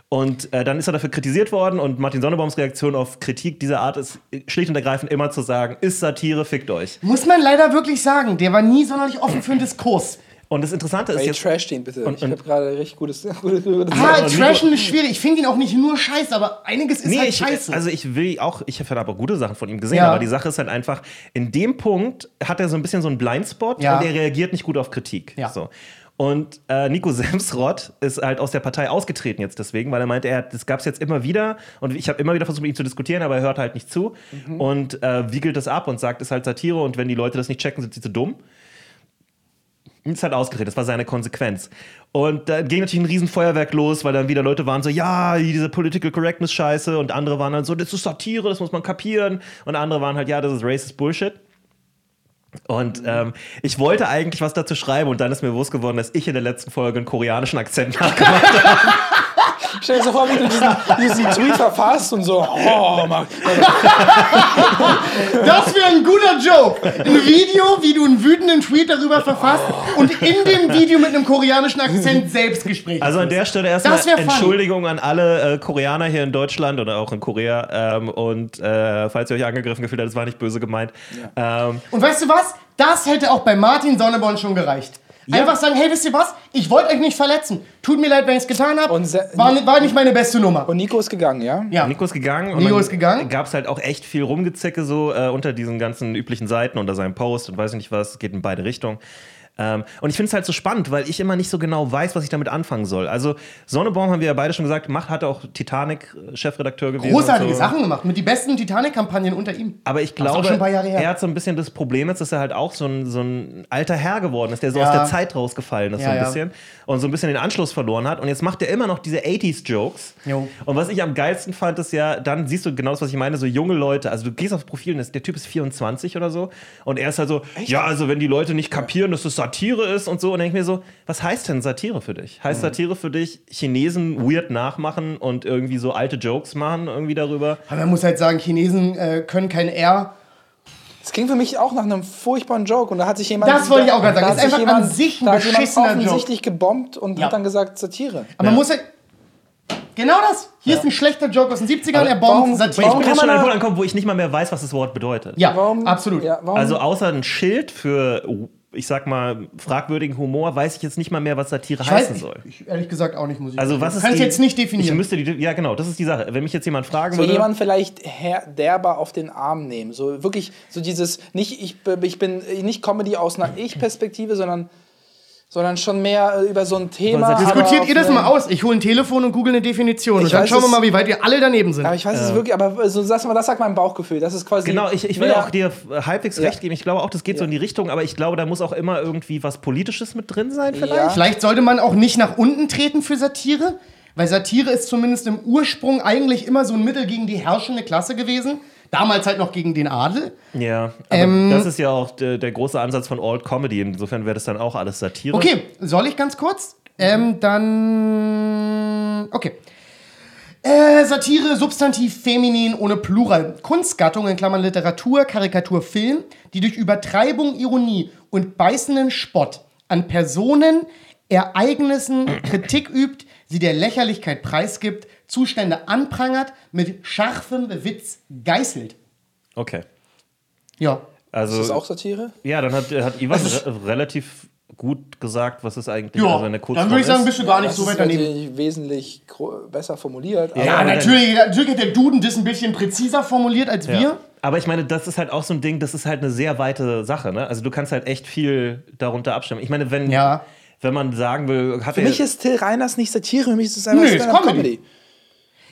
Und äh, dann ist er dafür kritisiert worden und Martin Sonnebaums Reaktion auf Kritik dieser Art ist schlicht und ergreifend immer zu sagen, ist Satire, fickt euch. Muss man leider wirklich sagen, der war nie sonderlich offen für einen Diskurs. Und das Interessante ist Ey, jetzt, trash den bitte. Und- ich und- habe gerade richtig gutes. gutes, gutes Ah, Trashen ist schwierig. Ich finde ihn auch nicht nur scheiße, aber einiges ist Nee, halt ich, scheiße. also ich will auch, ich habe aber gute Sachen von ihm gesehen, Ja. aber die Sache ist halt einfach, in dem Punkt hat er so ein bisschen so einen Blindspot Ja. und er reagiert nicht gut auf Kritik. Ja. So. Und äh, Nico [laughs] Semsrott ist halt aus der Partei ausgetreten jetzt deswegen, weil er meinte, er, das gab es jetzt immer wieder und ich habe immer wieder versucht, mit ihm zu diskutieren, aber er hört halt nicht zu Mhm. und äh, wiegelt das ab und sagt, es ist halt Satire und wenn die Leute das nicht checken, sind sie zu dumm. Ist halt ausgeredet, das war seine Konsequenz. Und da ging natürlich ein Riesenfeuerwerk los, weil dann wieder Leute waren so, ja, diese Political Correctness Scheiße und andere waren dann so, das ist Satire, das muss man kapieren. Und andere waren halt, ja, das ist racist Bullshit. Und ähm, ich wollte eigentlich was dazu schreiben und dann ist mir bewusst geworden, dass ich in der letzten Folge einen koreanischen Akzent [laughs] nachgemacht habe. Stell dir so vor, wie du diesen, diesen Tweet verfasst und so, oh, Mann. Das wäre ein guter Joke. Ein Video, wie du einen wütenden Tweet darüber verfasst und in dem Video mit einem koreanischen Akzent Selbstgespräch. Also an der Stelle erstmal. Entschuldigung an alle äh, Koreaner hier in Deutschland oder auch in Korea. Ähm, und äh, falls ihr euch angegriffen gefühlt habt, das war nicht böse gemeint. Ähm, Und weißt du was? Das hätte auch bei Martin Sonneborn schon gereicht. Einfach sagen, hey, wisst ihr was? Ich wollte euch nicht verletzen. Tut mir leid, wenn ich es getan habe. War, war nicht meine beste Nummer. Und Nico ist gegangen, ja? ja. Nico ist gegangen. und Nico ist gegangen. Gab es halt auch echt viel Rumgezecke so äh, unter diesen ganzen üblichen Seiten, unter seinem Post und weiß ich nicht was, geht in beide Richtungen. Ähm, und ich finde es halt so spannend, weil ich immer nicht so genau weiß, was ich damit anfangen soll. Also Sonnebaum haben wir ja beide schon gesagt, macht, hat auch Titanic-Chefredakteur gewesen. Großartige so. Sachen gemacht. Mit die besten Titanic-Kampagnen unter ihm. Aber ich glaube, ein er hat so ein bisschen das Problem jetzt, dass er halt auch so ein, so ein alter Herr geworden ist, der so Ja. aus der Zeit rausgefallen ist, so Ja, ein ja. bisschen. Und so ein bisschen den Anschluss verloren hat. Und jetzt macht er immer noch diese 80s-Jokes. Jo. Und was ich am geilsten fand, ist ja, dann siehst du genau das, was ich meine, so junge Leute. Also du gehst aufs Profil der Typ ist 24 oder so. Und er ist halt so, ja, also wenn die Leute nicht kapieren, dass das Satire ist und so. Und denke ich mir so, was heißt denn Satire für dich? Mhm. Heißt Satire für dich, Chinesen weird nachmachen und irgendwie so alte Jokes machen irgendwie darüber? Aber man muss halt sagen, Chinesen äh, können kein R. Das klingt für mich auch nach einem furchtbaren Joke. Und da hat sich jemand. Das wollte ich auch gerade sagen. da Das ist sich einfach an sich ein da hat jemand beschissener Joke. offensichtlich gebombt und Ja. hat dann gesagt Satire. Aber man muss halt. Genau das. Hier ist ein schlechter Joke aus den 70ern, Aber er bombt Ich Satire. warum bin kann jetzt schon man an den Punkt angekommen, wo ich nicht mal mehr weiß, was das Wort bedeutet. Ja, Warum, absolut. Ja, warum, Also außer ein Schild für, ich sag mal, fragwürdigen Humor, weiß ich jetzt nicht mal mehr, was Satire Ich weiß, heißen ich, soll. ich, ehrlich gesagt auch nicht, muss ich Also sagen. was ist Kann ich die- jetzt nicht definieren. Ich müsste die, ja genau, das ist die Sache. Wenn mich jetzt jemand fragen so würde, jemand vielleicht her, derber auf den Arm nehmen. So wirklich, so dieses, nicht ich, ich bin nicht Comedy aus einer Ich-Perspektive, sondern, sondern schon mehr äh, über so ein Thema. Diskutiert ihr das mal aus? Ich hole ein Telefon und google eine Definition. Und Ich dann weiß schauen wir mal, wie weit wir alle daneben sind. Aber ich weiß es wirklich, aber so, das, das sagt mein Bauchgefühl. Das ist quasi. Genau, ich, ich will auch dir halbwegs Ja. recht geben. Ich glaube auch, das geht so in die Richtung, aber ich glaube, da muss auch immer irgendwie was Politisches mit drin sein, vielleicht. Ja. Vielleicht sollte man auch nicht nach unten treten für Satire, weil Satire ist zumindest im Ursprung eigentlich immer so ein Mittel gegen die herrschende Klasse gewesen. Damals halt noch gegen den Adel. Ja, aber Ähm, das ist ja auch der, der große Ansatz von Old Comedy. Insofern wäre das dann auch alles Satire. Okay, soll ich ganz kurz? Ähm, dann. Okay. Äh, Satire, Substantiv, Feminin ohne Plural. Kunstgattung in Klammern Literatur, Karikatur, Film, die durch Übertreibung, Ironie und beißenden Spott an Personen, Ereignissen Kritik übt, sie der Lächerlichkeit preisgibt, Zustände anprangert, mit scharfem Witz geißelt. Okay. Ja. Also, Ist das auch Satire? ja, dann hat, hat Ivan re relativ gut gesagt, was ist eigentlich Ja, also eine Kurzform dann würde ich sagen, ist. bist du gar nicht Das so weit daneben. natürlich wesentlich besser formuliert. Ja, natürlich, natürlich hat der Duden das ein bisschen präziser formuliert als wir. Ja. Aber ich meine, das ist halt auch so ein Ding, das ist halt eine sehr weite Sache. Ne? Also du kannst halt echt viel darunter abstimmen. Ich meine, wenn, Ja. wenn man sagen will, hat Für er mich ist Till Reiners nicht Satire, für mich ist es einfach Nö, ist Stand-up Comedy.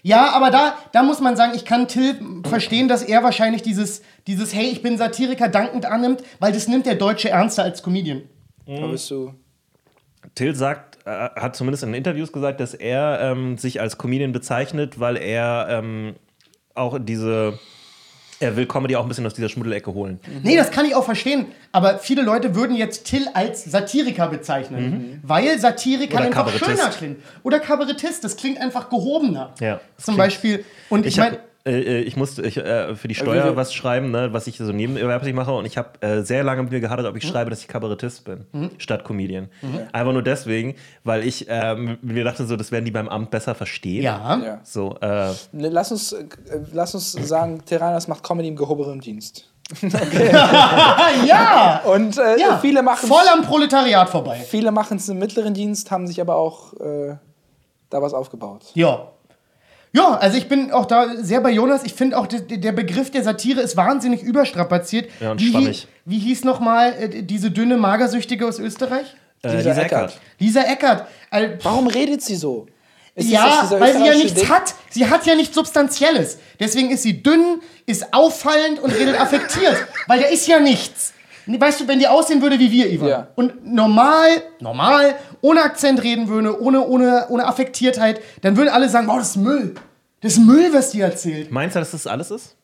Ja, aber da, da muss man sagen, ich kann Till verstehen, dass er wahrscheinlich dieses, dieses Hey, ich bin Satiriker dankend annimmt, weil das nimmt der Deutsche ernster als Comedian. Da bist du. Till sagt, äh, hat zumindest in Interviews gesagt, dass er ähm, sich als Comedian bezeichnet, weil er ähm, auch diese, er will Comedy auch ein bisschen aus dieser Schmuddelecke holen. Nee, das kann ich auch verstehen. Aber viele Leute würden jetzt Till als Satiriker bezeichnen. Weil Satiriker Oder einfach schöner klingt. Oder Kabarettist, das klingt einfach gehobener. Ja, Zum klingt- Beispiel. Und ich, Ich, meine. Äh, äh, ich musste ich, äh, für die wir- Steuer was schreiben, ne, was ich so nebenerwerblich mache. Und ich habe äh, sehr lange mit mir gehadert, ob ich schreibe, dass ich Kabarettist bin, statt Comedian. Einfach nur deswegen, weil ich ähm, mir dachte, so, das werden die beim Amt besser verstehen. Ja. Ja. So, äh, Ne, Lass uns, äh, lass uns sagen, Reiners macht Comedy im gehobenen Dienst. [laughs] ja! Und äh, ja. viele machen Voll am Proletariat vorbei. viele machen es im mittleren Dienst, haben sich aber auch äh, da was aufgebaut. Ja. Ja, also ich bin auch da sehr bei Jonas. Ich finde auch, der, Begriff der Satire ist wahnsinnig überstrapaziert. Ja, und wie, schwammig. wie hieß nochmal äh, diese dünne Magersüchtige aus Österreich? Äh, Lisa Lisa Eckert. Lisa Eckert. Al- Warum redet sie so? Ist Ja, weil sie ja nichts Ding? hat. Sie hat ja nichts Substanzielles. Deswegen ist sie dünn, ist auffallend und redet affektiert. [laughs] weil da ist ja nichts. Weißt du, wenn die aussehen würde wie wir, Ivan, Ja. und normal, normal, ohne Akzent reden würde, ohne, ohne, ohne Affektiertheit, dann würden alle sagen, oh, das ist Müll. Das ist Müll, was die erzählt. Meinst du, dass das alles ist?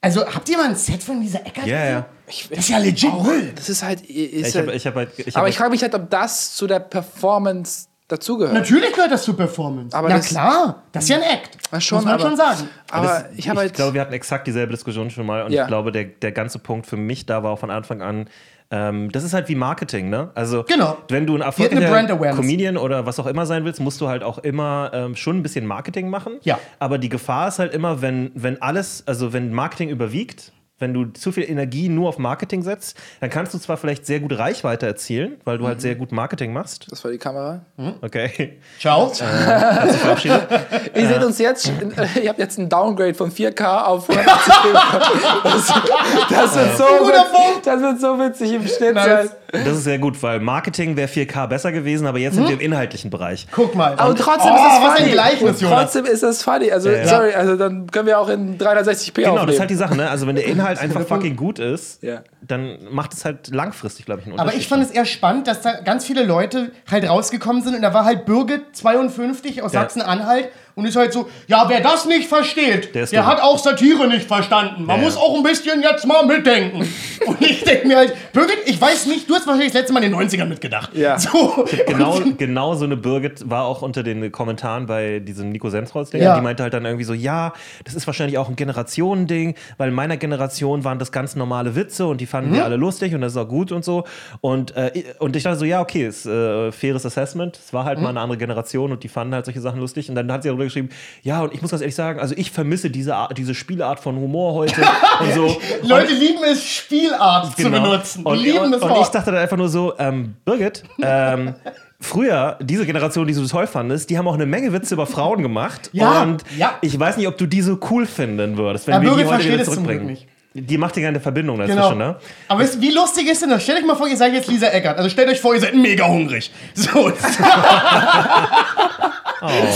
Also, habt ihr mal ein Set von dieser Eckert? Ja, ja. Ich, Das ist ja legit Müll. Das ist halt. Ist Ich habe halt ich hab halt, ich aber halt, ich frage mich halt, ob das zu der Performance dazugehört. Natürlich gehört das zur Performance. Aber Na das- klar, das ist ja ein Act. Schon, Muss man aber- schon sagen. Aber Das- ich habe halt. glaube, wir hatten exakt dieselbe Diskussion schon mal und Ja. ich glaube, der, der ganze Punkt für mich da war auch von Anfang an, ähm, das ist halt wie Marketing, ne? Also, Genau. wenn du ein erfolgreicher. Comedian oder was auch immer sein willst, musst du halt auch immer ähm, schon ein bisschen Marketing machen. Ja. Aber die Gefahr ist halt immer, wenn, wenn alles, also wenn Marketing überwiegt, wenn du zu viel Energie nur auf Marketing setzt, dann kannst du zwar vielleicht sehr gut Reichweite erzielen, weil du Mhm. halt sehr gut Marketing machst. das war die Kamera. Okay. Ciao. Verabschiedet. [laughs] Ihr seht uns jetzt, äh, ihr habt jetzt ein Downgrade von 4K auf 180p. [laughs] Das, das, wird so witzig, das wird so witzig im Schnitt Nice. sein. Das ist sehr gut, weil Marketing wäre 4K besser gewesen, aber jetzt sind wir im inhaltlichen Bereich. Guck mal. Aber trotzdem oh, ist das was ein funny. Gleichnis, Jonas. trotzdem ist das funny. Also, Ja. sorry, also dann können wir auch in 360p Genau, aufnehmen. das ist halt die Sache, ne? Also wenn der Inhalt [laughs] einfach der Punkt. fucking gut ist, Ja. dann macht es halt langfristig, glaube ich, einen Aber Unterschied. ich fand es eher spannend, dass da ganz viele Leute halt rausgekommen sind und da war halt Birgit 52 aus Ja. Sachsen-Anhalt und ist halt so, ja, wer das nicht versteht, Der der, hat auch Satire nicht verstanden. Man Ja, muss auch ein bisschen jetzt mal mitdenken. [laughs] und ich denke mir halt, Birgit, ich weiß nicht, du hast wahrscheinlich das letzte Mal in den 90ern mitgedacht. Ja. So. Genau, [laughs] genau so eine Birgit war auch unter den Kommentaren bei diesem Nico Sensrolls-Ding. Ja. Die meinte halt dann irgendwie so, ja, das ist wahrscheinlich auch ein Generationending, weil in meiner Generation waren das ganz normale Witze und die fanden Mhm. wir alle lustig und das ist auch gut und so. Und, äh, und ich dachte so, ja, okay, ist äh, faires Assessment. Es war Mhm. halt mal eine andere Generation und die fanden halt solche Sachen lustig. Und dann hat sie darüber geschrieben, ja, und ich muss ganz ehrlich sagen, also ich vermisse diese, Art, diese Spielart von Humor heute [laughs] und so. [laughs] Leute lieben es, Spielart zu Genau. benutzen. Die Und, lieben und, und ich dachte dann einfach nur so, ähm, Birgit, ähm, [laughs] früher, diese Generation, die du toll fandest, die haben auch eine Menge Witze über Frauen gemacht. Ja, und ja. ich weiß nicht, ob du die so cool finden würdest, wenn Ja, wir Birgit die heute wieder zurückbringen. Die macht dir gerne Verbindung dazwischen, Genau. ne? Aber wisst, wie lustig ist denn das? Stellt euch mal vor, ihr seid jetzt Lisa Eckert. Also stellt euch vor, ihr seid mega hungrig. So. [laughs]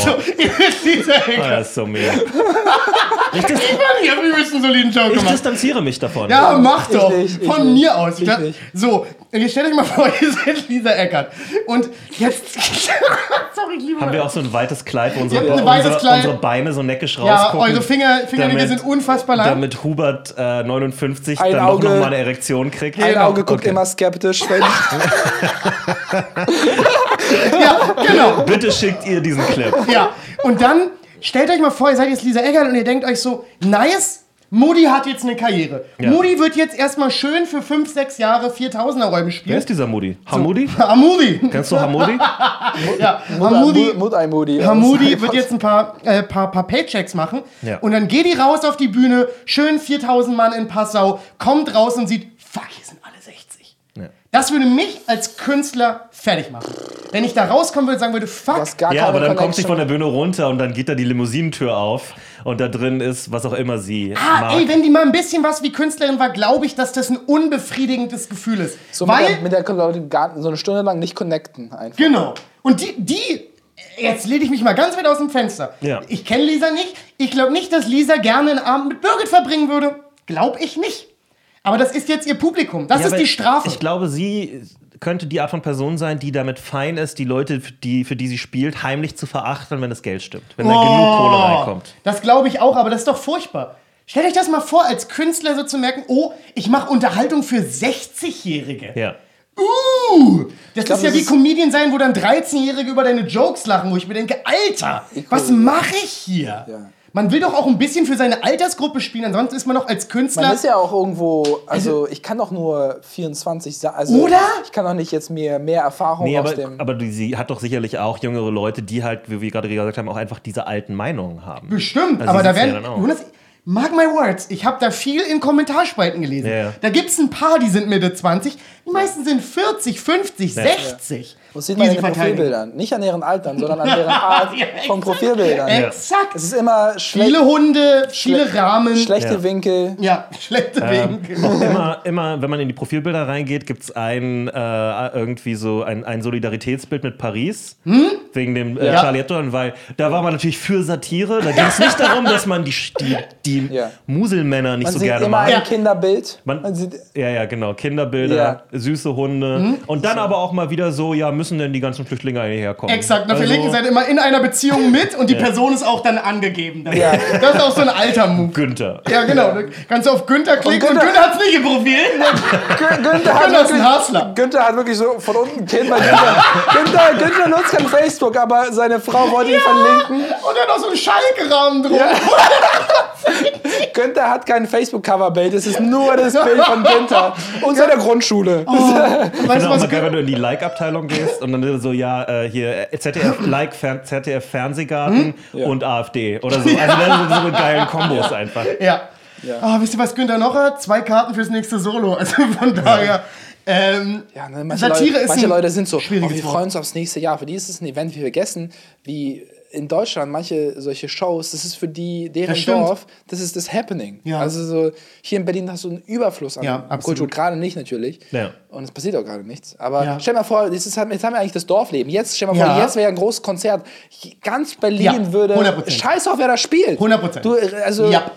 so ihr seid Lisa Oh, Eckert. das ist so mega. Ich hab übelst einen soliden Joke Ich gemacht. distanziere mich davon. Ja, mach doch. nicht, ich Von nicht. mir aus. Ich Ja, nicht. So, jetzt stellt euch mal vor, [laughs] ihr seid Lisa Eckert. Und jetzt. [laughs] Sorry, lieber. Haben wir auch so ein weites Kleid, wo unsere, unsere, Kleid. unsere Beine so neckisch ja, rausgucken. eure Finger, Fingernägel sind unfassbar lang. Damit Hubert äh, 59 Ein dann Auge- noch mal eine Erektion kriegt. Ein Genau. Auge guckt Okay. immer skeptisch. Wenn [laughs] ja, genau. Bitte schickt ihr diesen Clip. Ja, und dann stellt euch mal vor, ihr seid jetzt Lisa Eggert und ihr denkt euch so, nice, Moody hat jetzt eine Karriere. Ja. Moody wird jetzt erstmal schön für 5, 6 Jahre 4000er Räume Wer spielen. ist dieser Moody? Hamudi? [laughs] Hamudi. Kennst du Hamudi? Ja, Hamudi. Hamudi wird jetzt ein paar, äh, paar, paar Paychecks machen. Ja. Und dann geht die raus auf die Bühne, schön 4000 Mann in Passau, kommt raus und sieht, fuck, hier sind alle 60. Ja. Das würde mich als Künstler fertig machen. Wenn ich da rauskommen würde und sagen würde, fuck, Du hast gar Ja, aber dann kommt sie von der Bühne runter und dann geht da die Limousinentür auf und da drin ist, was auch immer sie Ah, mag. ey, wenn die mal ein bisschen was wie Künstlerin war, glaube ich, dass das ein unbefriedigendes Gefühl ist. So mit Weil, der, mit der Leute so eine Stunde lang nicht connecten einfach. genau. Und die, die, jetzt lehne ich mich mal ganz weit aus dem Fenster. Ja. Ich kenne Lisa nicht. Ich glaube nicht, dass Lisa gerne einen Abend mit Birgit verbringen würde. Glaube ich nicht. Aber das ist jetzt ihr Publikum. Das Ja, ist die Strafe. Ich glaube, sie könnte die Art von Person sein, die damit fein ist, die Leute, für die, für die sie spielt, heimlich zu verachten, wenn das Geld stimmt. Wenn da genug Kohle reinkommt. Oh, Das glaube ich auch, aber das ist doch furchtbar. Stellt euch das mal vor, als Künstler so zu merken, oh, ich mache Unterhaltung für 60-Jährige. Ja. Uh, das glaub, ist ja das wie Comedian sein, wo dann 13-Jährige über deine Jokes lachen, wo ich mir denke, Alter, was mache ich hier? Ja. Man will doch auch ein bisschen für seine Altersgruppe spielen, ansonsten ist man doch als Künstler. Man ist ja auch irgendwo, also ich kann doch nur 24 sein. Also Oder? Ich kann doch nicht jetzt mir mehr Erfahrung Nee, aus aber, dem. aber sie hat doch sicherlich auch jüngere Leute, die halt, wie wir gerade gesagt haben, auch einfach diese alten Meinungen haben. Bestimmt, Also aber da ja werden. dann auch. Jonas, Mark my words, ich habe da viel in Kommentarspalten gelesen. Ja, ja. Da gibt es ein paar, die sind Mitte 20, die meisten sind 40, 50, 60. Das sieht man in den. Profilbildern. Nicht an ihren Altern, sondern an deren [laughs] Art Ja, von. Profilbildern. Exakt. Es ist immer schle Viele Hunde, viele Rahmen. schlechte Ja. Winkel. ja, schlechte Winkel. Auch immer, immer, wenn man in die Profilbilder reingeht, gibt es ein äh, irgendwie so ein, ein Solidaritätsbild mit Paris. Wegen dem äh, Ja. Charlie Hebdo, weil da war man natürlich für Satire. Da ging es nicht darum, dass man die, die, die Ja. Muselmänner nicht Man so sieht gerne immer mag. ein. Kinderbild. Man- Man sieht, Ja, ja, genau. Kinderbilder, Ja. süße Hunde. Und dann aber auch mal wieder so, ja, müssen denn die ganzen Flüchtlinge eigentlich herkommen? Exakt, der Also, linken Seite immer in einer Beziehung mit und die [laughs] Person ist auch dann angegeben. Dann. Ja. Das ist auch so ein alter Move. Günther. Ja, genau. Da kannst du auf Günther klicken und Günther- Günther, hat's nicht im Profil. [laughs] Gü- Günther, hat Günther ist ein Hassler. Günther hat wirklich so von unten Kind. Günther, Günther, Günther nutzt kein Facebook, aber seine Frau wollte ihn verlinken. Und dann noch so ein Schalke-Rahmen drum. [laughs] Günther hat kein Facebook-Coverbild, es ist nur das Bild von Günther und seiner Grundschule. Weißt du, Genau, was mal geil, wenn du in die Like-Abteilung gehst und dann so, ja, äh, hier äh, ZDF, [laughs] Like, ZDF Fernsehgarten und AfD oder so. [laughs] Also das sind so geile Kombos einfach. Ja. Ah, wisst ihr, was Günther noch hat? Zwei Karten fürs nächste Solo. [laughs] Also von daher. Ähm, Ja, ne, manche Satire Leute, ist manche ein Leute sind so, oh, wir freuen uns aufs nächste Jahr. Für die ist es ein Event, wir vergessen, wie in Deutschland manche solche Shows, das ist für die, deren Das. Dorf, das ist das Happening. Ja. Also so, hier in Berlin hast du einen Überfluss an Ja. Kultur, gerade nicht natürlich. Ja. Und es passiert auch gerade nichts. Aber Ja. stell mal vor, das ist, jetzt haben wir eigentlich das Dorfleben. Jetzt, stell mal vor, Ja. jetzt wäre ein großes Konzert. Ganz Berlin würde. 100%. Scheiß auf, wer da spielt. 100%. Du, also, Ja.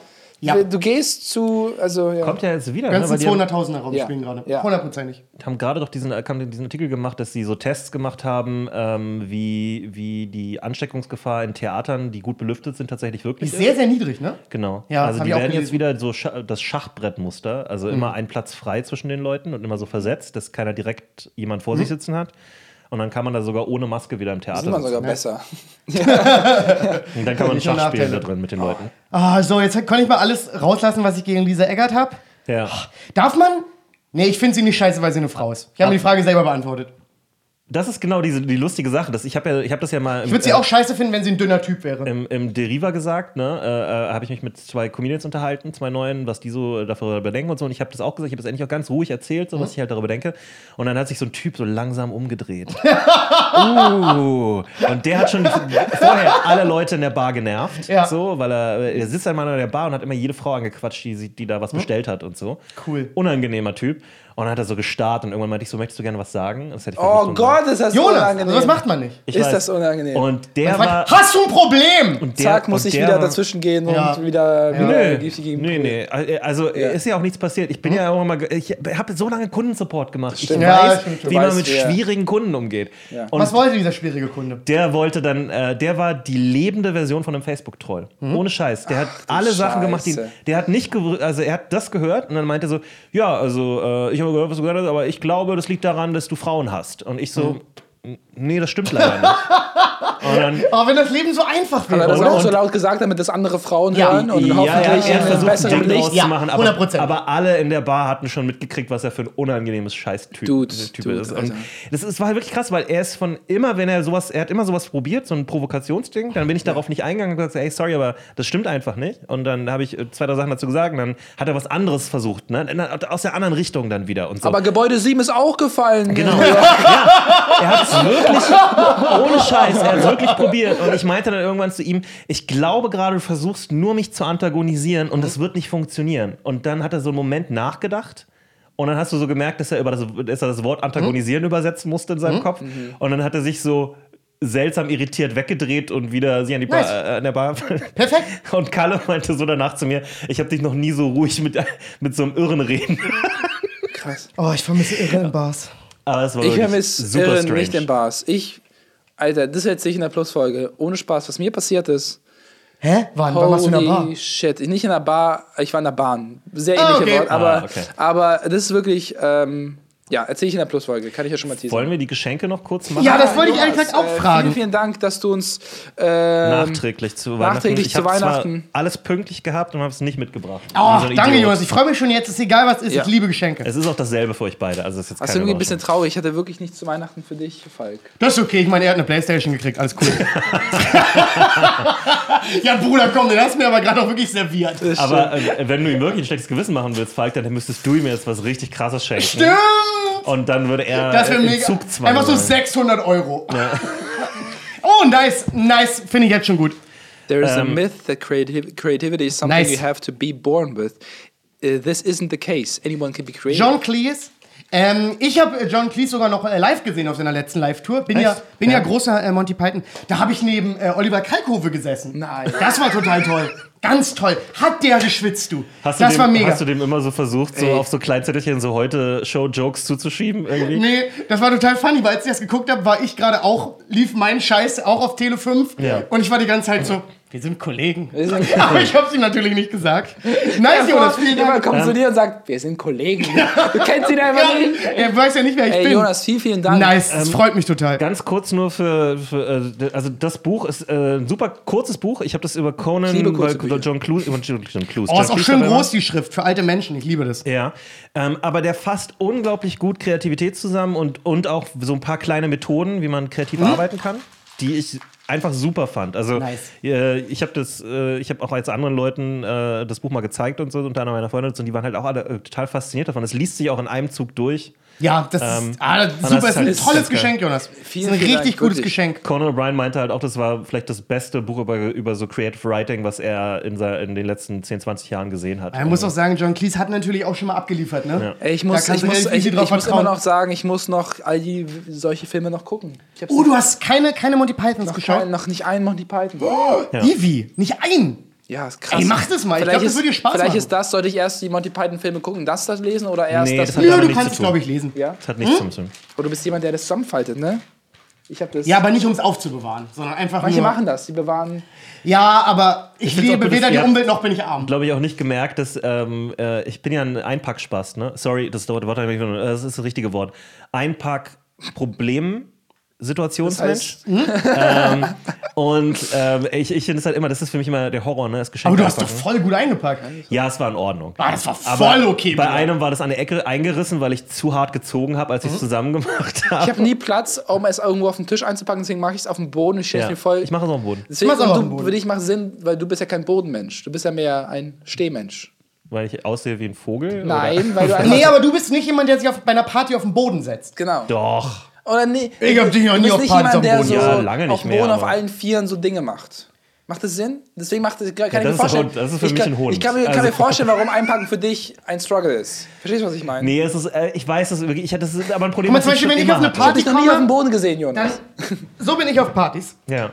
Ja. du gehst zu. Also, ja. Kommt ja jetzt wieder, ne? ganzen haben, 200.000er Raum Ja. spielen gerade. Ja. Hundertprozentig. haben gerade doch diesen, haben diesen Artikel gemacht, dass sie so Tests gemacht haben, ähm, wie, wie die Ansteckungsgefahr in Theatern, die gut belüftet sind, tatsächlich wirklich Ist sehr, sehr niedrig, ne? Genau. Ja, also die werden jetzt wieder so Scha das Schachbrettmuster, also immer ein Platz frei zwischen den Leuten und immer so versetzt, dass keiner direkt jemand vor sich sitzen hat. Und dann kann man da sogar ohne Maske wieder im Das Theater ist immer sitzen. sogar besser. [laughs] Und dann kann man Schach spielen da drin mit den Leuten. Ah, so, jetzt kann ich mal alles rauslassen, was ich gegen Lisa Eggert habe. Ja. Darf man? Nee, ich finde sie nicht scheiße, weil sie eine Frau ist. Ich habe mir die Frage selber beantwortet. Das ist genau diese, die lustige Sache. Dass ich habe ja, ich habe das ja mal im, Ich würde sie auch scheiße finden, wenn sie ein dünner Typ wäre. im, im Deriva gesagt, ne, äh, äh, habe ich mich mit zwei Comedians unterhalten, zwei neuen, was die so darüber denken und so. Und ich habe das auch gesagt, ich habe das endlich auch ganz ruhig erzählt, so was ich halt darüber denke. Und dann hat sich so ein Typ so langsam umgedreht. [laughs] uh, und der hat schon vorher alle Leute in der Bar genervt, Ja. so, weil er, er sitzt einmal in der Bar und hat immer jede Frau angequatscht, die, die da was bestellt hat und so. Cool. Unangenehmer Typ. Und dann hat er so gestarrt und irgendwann meinte ich so, möchtest du gerne was sagen? Das hätte ich Oh Gott, ist das Jonas, unangenehm. also das macht man nicht. Ich ist weiß. das unangenehm. Und der Man war. fragt, hast du ein Problem? und der- Zack, muss und ich der wieder war- dazwischen gehen und Ja. wieder, wieder Nö, gibt's die nee. Also ist ja auch nichts passiert. Ich bin ja auch immer, ge- ich habe so lange Kundensupport gemacht. Ich. Ja, weiß, stimmt wie man weißt, mit wer- schwierigen Kunden umgeht. Ja. Und Was wollte dieser schwierige Kunde? der wollte dann, äh, der war die lebende Version von einem Facebook-Troll. Ohne Scheiß. Der hat alle Sachen gemacht, die, der hat nicht, also er hat das gehört und dann meinte so, ja, also äh, ich habe gehört, was du gehört hast, aber ich glaube, das liegt daran, dass du Frauen hast. Und ich so, nee, das stimmt leider nicht. [laughs] Aber wenn das Leben so einfach Hat er wäre, das oder? auch so Und- laut gesagt, damit das andere Frauen Ja. hören und ja, hoffentlich er, er versucht, ein besseren Ding Licht. Ja, zu machen, aber, 100%. aber alle in der Bar hatten schon mitgekriegt, was er für ein unangenehmes Scheiß-Typ Dude, Typ Dude, ist. Und das, ist, war halt wirklich krass, weil er ist von immer, wenn er sowas, er hat immer sowas probiert, so ein Provokationsding, dann bin ich darauf nicht eingegangen und gesagt, ey, sorry, aber das stimmt einfach nicht. Und dann habe ich äh, zwei, drei Sachen dazu gesagt und dann hat er was anderes versucht, ne? aus der anderen Richtung dann wieder und so. Aber Gebäude 7 ist auch gefallen. Genau. Ja, er hat es [laughs] wirklich, ohne Scheiß, er hat es wirklich probiert. Und ich meinte dann irgendwann zu ihm, ich glaube gerade, du versuchst nur mich zu antagonisieren und das wird nicht funktionieren. Und dann hat er so einen Moment nachgedacht. Und dann hast du so gemerkt, dass er, über das, dass er das Wort antagonisieren übersetzen musste in seinem Kopf. Und dann hat er sich so seltsam irritiert weggedreht und wieder sie an die Bar, Nice. äh, an der Bar. Perfekt. [laughs] Und Kalle meinte so danach zu mir, ich habe dich noch nie so ruhig mit, mit so einem Irren reden. Krass. Oh, ich vermisse irre in Bars. Aber es war Ich vermisse super Irren strange. nicht in Bars. Ich, Alter, das erzähle ich in der Plusfolge. Ohne Spaß, was mir passiert ist. Hä? Wann? Wann warst du in der Bar? Holy shit. Nicht in der Bar, ich war in der Bahn. Sehr Ah, ähnliche okay. Wort, aber, Ah, okay. aber das ist wirklich, ähm, Ja, erzähle ich in der Plusfolge. Kann ich ja schon mal teasern. Wollen wir die Geschenke noch kurz machen? Ja, das wollte ich ehrlich gesagt auch äh, fragen. Vielen, vielen Dank, dass du uns ähm, Nachträglich zu Weihnachten. nachträglich ich zu Weihnachten. alles pünktlich gehabt und habe es nicht mitgebracht. Oh, so danke. Jonas. Ich freue mich schon jetzt. Ist egal, was ist. Ja. Ich liebe Geschenke. Es ist auch dasselbe für euch beide. Also es ist jetzt Hast du irgendwie ein bisschen traurig? Ich hatte wirklich nichts zu Weihnachten für dich, Falk. Das ist okay. Ich meine, er hat eine Playstation gekriegt. Alles cool. [laughs] ja, Bruder, komm, den hast du mir aber gerade auch wirklich serviert. Aber äh, wenn du ihm wirklich ein schlechtes Gewissen machen willst, Falk, dann müsstest du ihm jetzt was richtig krasses schenken. Stimmt. Und dann würde er Das äh, mega. Zugzwang Einfach so sein. 600 Euro. [laughs] oh, nice. Nice. Finde ich jetzt schon gut. There is a Ähm, myth that creativ creativity is something Nice. you have to be born with. Uh, this isn't the case. Anyone can be creative. John Cleese. Ähm, ich habe John Cleese sogar noch äh, live gesehen auf seiner letzten Live-Tour. Bin, ja, bin ja. Ja. großer äh, Monty Python. Da habe ich neben äh, Oliver Kalkofe gesessen. Nein. Das war total toll. [laughs] Ganz toll. Hat der geschwitzt, du. Hast du, das dem, war mega. hast du dem immer so versucht, so Ey. auf so Kleinzettelchen so heute Show-Jokes zuzuschieben? Irgendwie? Nee, das war total funny, weil als ich das geguckt habe, war ich gerade auch, lief mein Scheiß auch auf Tele 5. Ja. Und ich war die ganze Zeit so, wir sind Kollegen. Wir sind [laughs] Aber ich habe ihm natürlich nicht gesagt. Nice, Jonas, vielen Jemand Dank. kommt zu dir und sagt, wir sind Kollegen. [laughs] Du kennst ihn einfach nicht. Ja, er weiß ja nicht, wer ich Ey, bin. Jonas, vielen, vielen Dank. Nice, das freut mich total. Ganz kurz nur für, für äh, also das Buch ist äh, ein super kurzes Buch. Ich habe das über Conan. John über John, John Cluse. Oh, John ist auch Cleese schön groß, die Schrift, für alte Menschen. Ich liebe das. Ja, ähm, aber der fasst unglaublich gut Kreativität zusammen und, und auch so ein paar kleine Methoden, wie man kreativ arbeiten kann, die ich einfach super fand. Also Nice. äh, ich habe das, äh, ich habe auch als anderen Leuten äh, das Buch mal gezeigt und so unter anderem meiner Freundin und die waren halt auch alle äh, total fasziniert davon. Es liest sich auch in einem Zug durch. Ja, das Ähm, ist, ah, das ist das super. ist ist ein tolles ist geil. Geschenk, Jonas. Vielen, ist ein richtig Dank, gutes wirklich. Geschenk. Conan O'Brien meinte halt auch, das war vielleicht das beste Buch über, über so Creative Writing, was er in, in den letzten 10, 20 Jahren gesehen hat. Man muss auch sagen, John Cleese hat natürlich auch schon mal abgeliefert, ne? Ey, ich muss, ich muss, ich, ich muss immer noch sagen, ich muss noch all die solche Filme noch gucken. Oh, du hast keine, keine Monty Pythons noch, geschaut? kein, noch nicht einen Monty Python. Ivi, nicht ein. Ja, ist krass. Ey, mach das mal. Ich Vielleicht glaub, das ist- würde dir Spaß Vielleicht machen. ist das, sollte ich erst die Monty Python-Filme gucken, das das lesen oder erst Nee, das? das hat Ja, du kannst es, glaube ich, lesen. ja? Das hat nichts zum tun. Oder du bist jemand, der das zusammenfaltet, ne? Ich habe das. Ja, aber nicht, um es aufzubewahren, sondern einfach Manche nur... machen das, die bewahren. Ja, aber ich, auch liebe weder die Umwelt noch bin ich arm. glaube ich, auch nicht gemerkt, dass ähm, äh, ich bin ja ein Einpackspaß, ne? Sorry, das Wort, Wort das ist das richtige Wort. Einpack-Problem. Situationsmensch. ähm, und ähm, ich, ich finde es halt immer, das ist für mich immer der Horror, ne? Das Geschenk Aber du hast doch einpacken. voll gut eingepackt. Ja, es war in Ordnung. Ah, das war Aber voll okay. Bei Bruder. einem war das an der Ecke eingerissen, weil ich zu hart gezogen habe, Mhm. als ich es zusammen gemacht habe. Ich habe nie Platz, um es irgendwo auf den Tisch einzupacken, deswegen mache ich es auf dem Boden. Ich Ja. mir voll. Ich mache es auf dem Boden, deswegen, mach's auch auf dem Boden. für dich macht Sinn, weil du bist ja kein Bodenmensch. Du bist ja mehr ein Stehmensch. weil ich aussehe wie ein Vogel. Nein, weil du [laughs] einfach. Nee, aber du bist nicht jemand, der sich auf, bei einer Party auf den Boden setzt. Genau. Oder? Doch. Oder nee. Ich hab dich noch nie auf nicht Partys der Boden. so Ja, lange nicht auf mehr, Boden auf allen Vieren so Dinge macht. Macht das Sinn? Deswegen macht das, kann ich das mir vorstellen. aber- das ist für ich mich kann, ein Hund. Ich kann mir, kann Also- mir vorstellen, warum Einpacken für dich ein Struggle ist. Verstehst du, was ich meine? Nee, es ist, äh, ich weiß, das ich das ist aber ein Problem, Guck mal, zum ich Beispiel, wenn ich auf eine hatte. Ich Party dich noch nie auf dem komme, Boden gesehen, Jonas. dann, so bin ich auf Partys. Ja.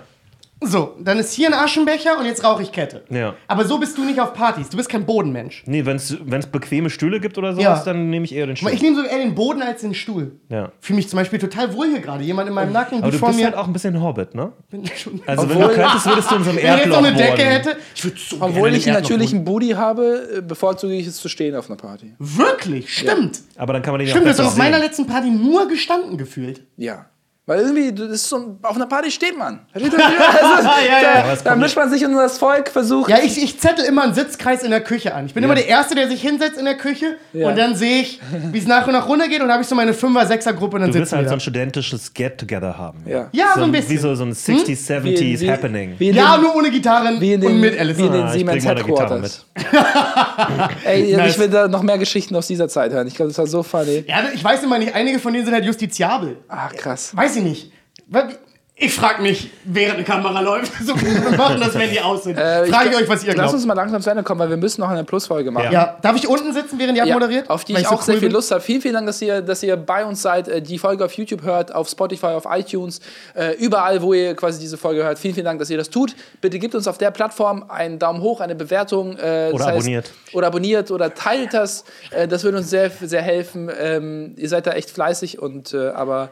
So, dann ist hier ein Aschenbecher und jetzt rauche ich Kette. Ja. Aber so bist du nicht auf Partys. Du bist kein Bodenmensch. Nee, wenn es bequeme Stühle gibt oder sowas, Ja. dann nehme ich eher den Stuhl. Ich nehme sogar eher den Boden als den Stuhl. Ja. Fühle mich zum Beispiel total wohl hier gerade. Jemand in meinem Nacken, Aber du vor bist mir. halt auch ein bisschen Hobbit, ne? bin schon, Also wenn Obwohl- du könntest, würdest du in so einem [laughs] wenn ich jetzt Erdloch noch eine Decke wohnen. hätte, ich würde so Obwohl ich in einen Erdloch. Booty habe, äh, bevorzuge ich es zu stehen auf einer Party. Wirklich, stimmt. Aber dann kann man den Stimmt, ja du hast auf meiner letzten Party nur gestanden gefühlt. Ja. Weil irgendwie, das ist so, ein- auf einer Party steht man. Versteht ihr? [laughs] Also, ja, ja. da, da mischt man sich in das Volk, versucht. Ja, ich, ich zettel immer einen Sitzkreis in der Küche an. Ich bin immer der Erste, der sich hinsetzt in der Küche Ja. und dann sehe ich, wie es nach und nach runtergeht und dann habe ich so meine Fünfer-, Sechser-Gruppe und dann Du willst halt so wir ein studentisches Get-Together haben. Ja. Ja, so ein Wie bisschen. so, so ein 60s, 70s Wie in- Happening. Wie in Ja, den, nur ohne Gitarren wie in den, und mit Alice. Wie in den Ah, ich Siemens Headquarters. [laughs] Ey, Nice. ich will da noch mehr Geschichten aus dieser Zeit hören. Ich glaube, das war so funny. Ja, ich weiß immer nicht, einige von denen sind halt justiziabel. Ach, krass. Weiß ich nicht. Was- Ich frage mich, während eine Kamera läuft, [laughs] so wir machen das, wenn die aus sind. Äh, frage ich glaub- euch, was ihr Lass glaubt. uns mal langsam zu Ende kommen, weil wir müssen noch eine Plusfolge machen. Ja, darf ich unten sitzen, während ihr Ja, abmoderiert? auf die Weil ich so auch sehr cool viel bin? Lust habe. Vielen, vielen Dank, dass ihr, dass ihr bei uns seid, äh, die Folge auf YouTube hört, auf Spotify, auf iTunes, äh, überall, wo ihr quasi diese Folge hört. Vielen, vielen Dank, dass ihr das tut. Bitte gebt uns auf der Plattform einen Daumen hoch, eine Bewertung. Äh, Oder abonniert. Oder abonniert oder teilt das. Das würde uns sehr, sehr helfen. Ähm, ihr seid da echt fleißig und aber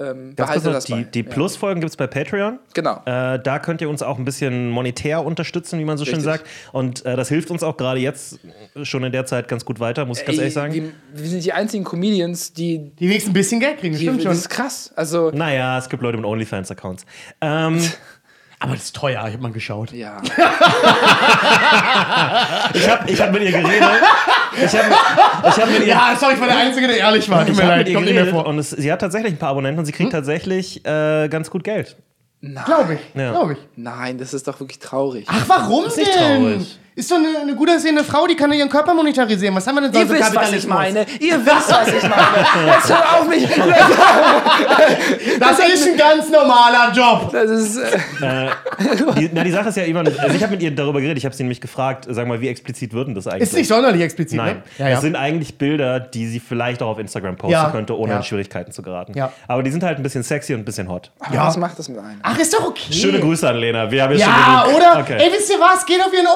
ähm, Ganz kurz behalte noch, das die, bei. die Ja. Plus-Folgen gibt es bei Patreon. Genau. Äh, da könnt ihr uns auch ein bisschen monetär unterstützen, wie man so schön Richtig. sagt. Und äh, das hilft uns auch gerade jetzt schon in der Zeit ganz gut weiter, muss ich ganz ehrlich sagen. Wir, wir sind die einzigen Comedians, die. Die wenigstens ein bisschen Geld kriegen, das die stimmt das schon. ist krass. Also, Naja, es gibt Leute mit OnlyFans-Accounts. Ähm, [laughs] Aber das ist teuer, ich hab mal geschaut. ja. [laughs] ich habe ich hab mit ihr geredet. Ich habe ich hab mit ihr. Ja, sorry, ich war der Einzige, der ehrlich war. Tut ich mir habe leid, mit ihr kommt nicht mehr geredet vor. und es, sie hat tatsächlich ein paar Abonnenten und sie kriegt tatsächlich äh, ganz gut Geld. Glaube ich, Ja. glaube ich. Nein, das ist doch wirklich traurig. Ach, warum nicht denn? traurig. Ist doch eine, eine gut aussehende Frau, die kann ihren Körper monetarisieren. Was haben wir denn Ihr sonst für wisst, was ich meine. Ihr wisst, was ich meine. [laughs] Jetzt hört auf mich. [laughs] Das ist ein ganz normaler Job. Das ist. Äh, Die, na, die Sache ist ja immer, also ich habe mit ihr darüber geredet, ich habe sie nämlich gefragt, sag mal, wie explizit wird denn das eigentlich? Ist nicht sonderlich explizit, Nein, ne? Ja, ja. es sind eigentlich Bilder, die sie vielleicht auch auf Instagram posten Ja. könnte, ohne Ja. in Schwierigkeiten zu geraten. Ja. Aber die sind halt ein bisschen sexy und ein bisschen hot. Ja. Was macht das mit einem? Ach, ist doch okay. Schöne Grüße an Lena. Wir haben jetzt Ja, schon genug. oder? Okay. Ey, wisst ihr was? Geht auf ihren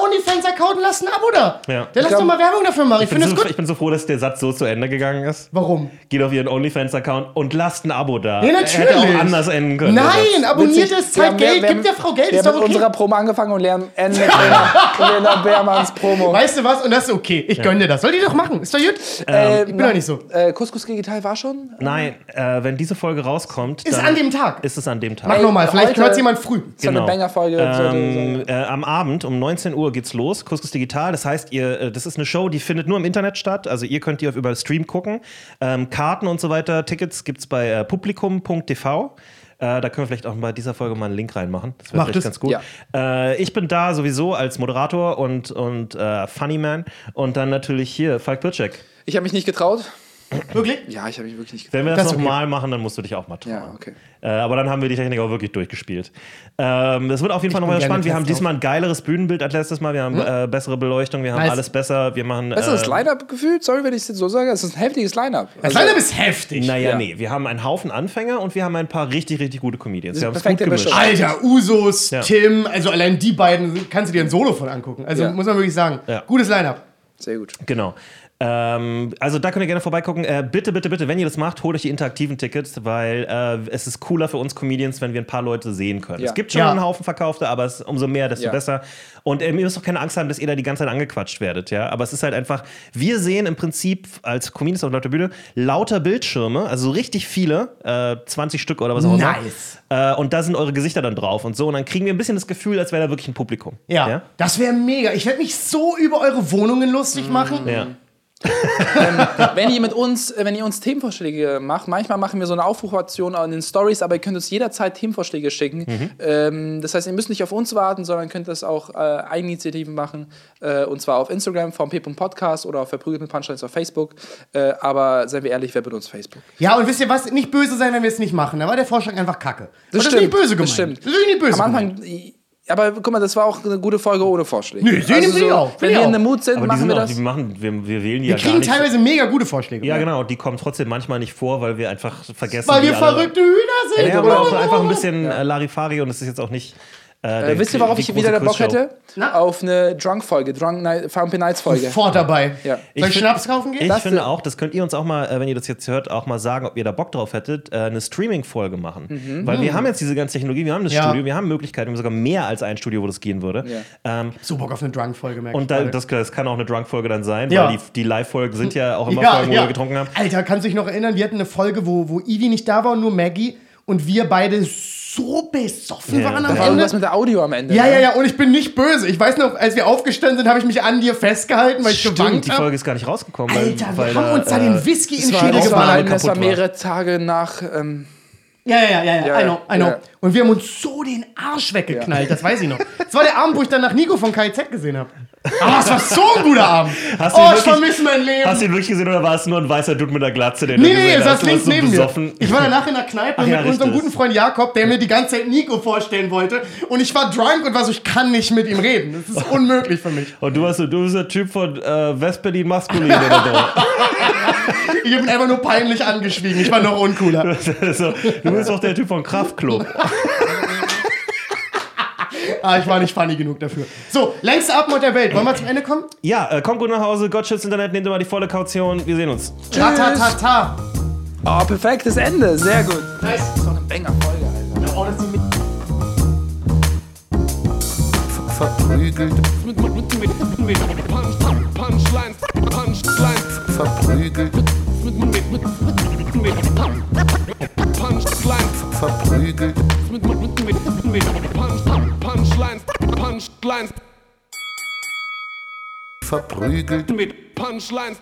OnlyFans-Account und lasst ein Abo da. Ja. Der lasst glaub- doch mal Werbung dafür machen. Ich ich, bin finde das so, gut. ich bin so froh, dass der Satz so zu Ende gegangen ist. Warum? Geht auf ihren OnlyFans-Account und lasst ein Abo da. Ja, Er Hätte natürlich. auch anders enden können. Nein, abonniert es, zahlt haben- Geld, wir gibt der Frau Geld, Wir ist haben doch mit okay. unserer Promo angefangen und lernen Ende Lena, [laughs] Beermanns Promo. Weißt du was? Und das ist okay. Ich gönn dir das. Soll die doch machen. Ist doch gut. Äh, ich bin doch nicht so. Äh, Couscous Digital war schon? Nein, äh, wenn diese Folge rauskommt, Ist dann an dem Tag. ist es an dem Tag. Mach nochmal. Vielleicht heute- hört es jemand früh. So eine Banger-Folge. Ähm, sollte- äh, am Abend um 19 Uhr geht's los, Couscous Digital. Das heißt, ihr, äh, das ist eine Show, die findet nur im Internet statt. Also ihr könnt die auf über Stream gucken. Ähm, Karten und so weiter, Tickets gibt's bei äh, publikum.tv. Äh, da können wir vielleicht auch bei dieser Folge mal einen Link reinmachen. Das wäre vielleicht es. ganz gut. Ja. Äh, ich bin da sowieso als Moderator und, und äh, Funny Man. Und dann natürlich hier Falk Pircek. Ich habe mich nicht getraut. Wirklich? Ja, ich habe mich wirklich nicht getraut. Wenn wir das, Das ist okay. nochmal machen, dann musst du dich auch mal trauen. Ja, okay. Äh, aber dann haben wir die Technik auch wirklich durchgespielt. Ähm, das wird auf jeden Fall nochmal spannend. Wir haben diesmal ein geileres Bühnenbild als letztes Mal. Wir haben äh, bessere Beleuchtung, wir haben Nice. alles besser. Wir machen. Besseres äh, Line-Up gefühlt? Sorry, wenn ich es jetzt so sage. Es ist ein heftiges Line-Up. Das Also, Line-Up ist heftig. Naja, Ja. nee. Wir haben einen Haufen Anfänger und wir haben ein paar richtig, richtig gute Comedians. Wir haben es gut gemischt. Alter, Usos, Ja. Tim, also allein die beiden kannst du dir ein Solo von angucken. Also Ja. muss man wirklich sagen. Ja. Gutes Line-Up. Sehr gut. Genau. Ähm, also da könnt ihr gerne vorbeigucken. Äh, bitte, bitte, bitte, wenn ihr das macht, holt euch die interaktiven Tickets, weil äh, es ist cooler für uns Comedians, wenn wir ein paar Leute sehen können. Ja. Es gibt schon Ja. einen Haufen Verkaufte, aber es, umso mehr, desto Ja. besser. Und ähm, ihr müsst auch keine Angst haben, dass ihr da die ganze Zeit angequatscht werdet, ja. Aber es ist halt einfach, wir sehen im Prinzip als Comedians auf lauter Bühne lauter Bildschirme, also so richtig viele, äh, 20 Stück oder was auch immer. Nice. Äh, und da sind eure Gesichter dann drauf und so. Und dann kriegen wir ein bisschen das Gefühl, als wäre da wirklich ein Publikum. Ja. Ja. Das wäre mega. Ich werde mich so über eure Wohnungen lustig machen. ja. Wenn ihr mit uns, äh, wenn ihr uns Themenvorschläge macht, manchmal machen wir so eine Aufrufaktion in den Stories, aber ihr könnt uns jederzeit Themenvorschläge schicken. Ähm, das heißt, ihr müsst nicht auf uns warten, sondern könnt das auch äh, Eigeninitiativen machen. Äh, und zwar auf Instagram, vmp.podcast oder auf Verprügelt mit Punchlines auf Facebook. Äh, aber seien wir ehrlich, wer benutzt Facebook? Ja, und wisst ihr was? Nicht böse sein, wenn wir es nicht machen. Da war der Vorschlag einfach kacke. Das, ist nicht böse gemeint. Das stimmt. Das ist nicht böse Am gemeint. Aber guck mal, das war auch eine gute Folge ohne Vorschläge. Nö, sehen also wir so, auch, Wenn wir wir in der Mut sind, Aber machen sind wir auch, das. die machen, wir, wir wählen die Wir ja gar kriegen nicht. teilweise mega gute Vorschläge. Ja, genau, die kommen trotzdem manchmal nicht vor, weil wir einfach vergessen. Weil wir alle- verrückte Hühner sind. Ja, oder auch einfach ein bisschen äh, Larifari und es ist jetzt auch nicht. Äh, Äh, wisst ihr, worauf die ich wieder Bock hätte? Na? Auf eine Drunk-Folge, Drunk Night, Nights-Folge. Sofort dabei. Ja. Soll ich Schnaps kaufen gehen? Ich Das- finde auch, das könnt ihr uns auch mal, äh, wenn ihr das jetzt hört, auch mal sagen, ob ihr da Bock drauf hättet, äh, eine Streaming-Folge machen. Mhm. Weil wir haben jetzt diese ganze Technologie, wir haben das Ja. Studio, wir haben Möglichkeiten, wir haben sogar mehr als ein Studio, wo das gehen würde. Ja. Ähm, so Bock auf eine Drunk-Folge, merke und ich da, das, das kann auch eine Drunk-Folge dann sein, Ja. weil die, die Live-Folgen sind ja auch immer ja, Folgen, wo ja. wir getrunken haben. Alter, kannst du dich noch erinnern? Wir hatten eine Folge, wo, wo Ivy nicht da war und nur Maggie und wir beide so besoffen Ja, waren am Ende. irgendwas mit der Audio am Ende. Ja, ne? ja, ja, und ich bin nicht böse. Ich weiß noch, als wir aufgestanden sind, habe ich mich an dir festgehalten, weil ich Stimmt, gewankt die habe. Folge ist gar nicht rausgekommen. weil- Alter, weil wir haben da, uns da äh, den Whisky in den Schädel war kaputt war. mehrere Tage nach. Ähm, Ja, ja, ja, ja, Ja, I know, I know. ja. Und wir haben uns so den Arsch weggeknallt, das weiß ich noch. Das war der Abend, wo ich dann nach Nico von KIZ gesehen habe. Aber es war so ein guter Abend. Hast oh, ich vermisse mein Leben. Hast du ihn wirklich gesehen oder war es nur ein weißer Dude mit einer Glatze, den Nee, du nee, er saß links so neben besoffen. mir. Ich war danach in der Kneipe Ach mit ja, unserem richtig. guten Freund Jakob, der mir die ganze Zeit Nico vorstellen wollte. Und ich war drunk und war so, ich kann nicht mit ihm reden. Das ist unmöglich für mich. Und du warst so, du bist der Typ von äh, West-Berlin Maskulin oder so. Ich bin einfach nur peinlich angeschwiegen. Ich war noch uncooler. [laughs] so, du bist doch der Typ von Kraftklub. Ah, ich war nicht funny genug dafür. So, längste Abmord der Welt. Wollen wir zum Ende kommen? Ja, äh, kommt gut nach Hause, Gott schützt Internet, nehmt immer die volle Kaution. Wir sehen uns. Ta ta ta ta. oh, perfektes Ende. Sehr gut. Nice. Alter. Oh, das ist mit verprügelt, mit, mit, mit, mit, mit Punch, Punch, Punchlines, Punchlines, verprügelt, Punchlines, verprügelt, Punchlines, Punchlines, verprügelt. mit Punchlines.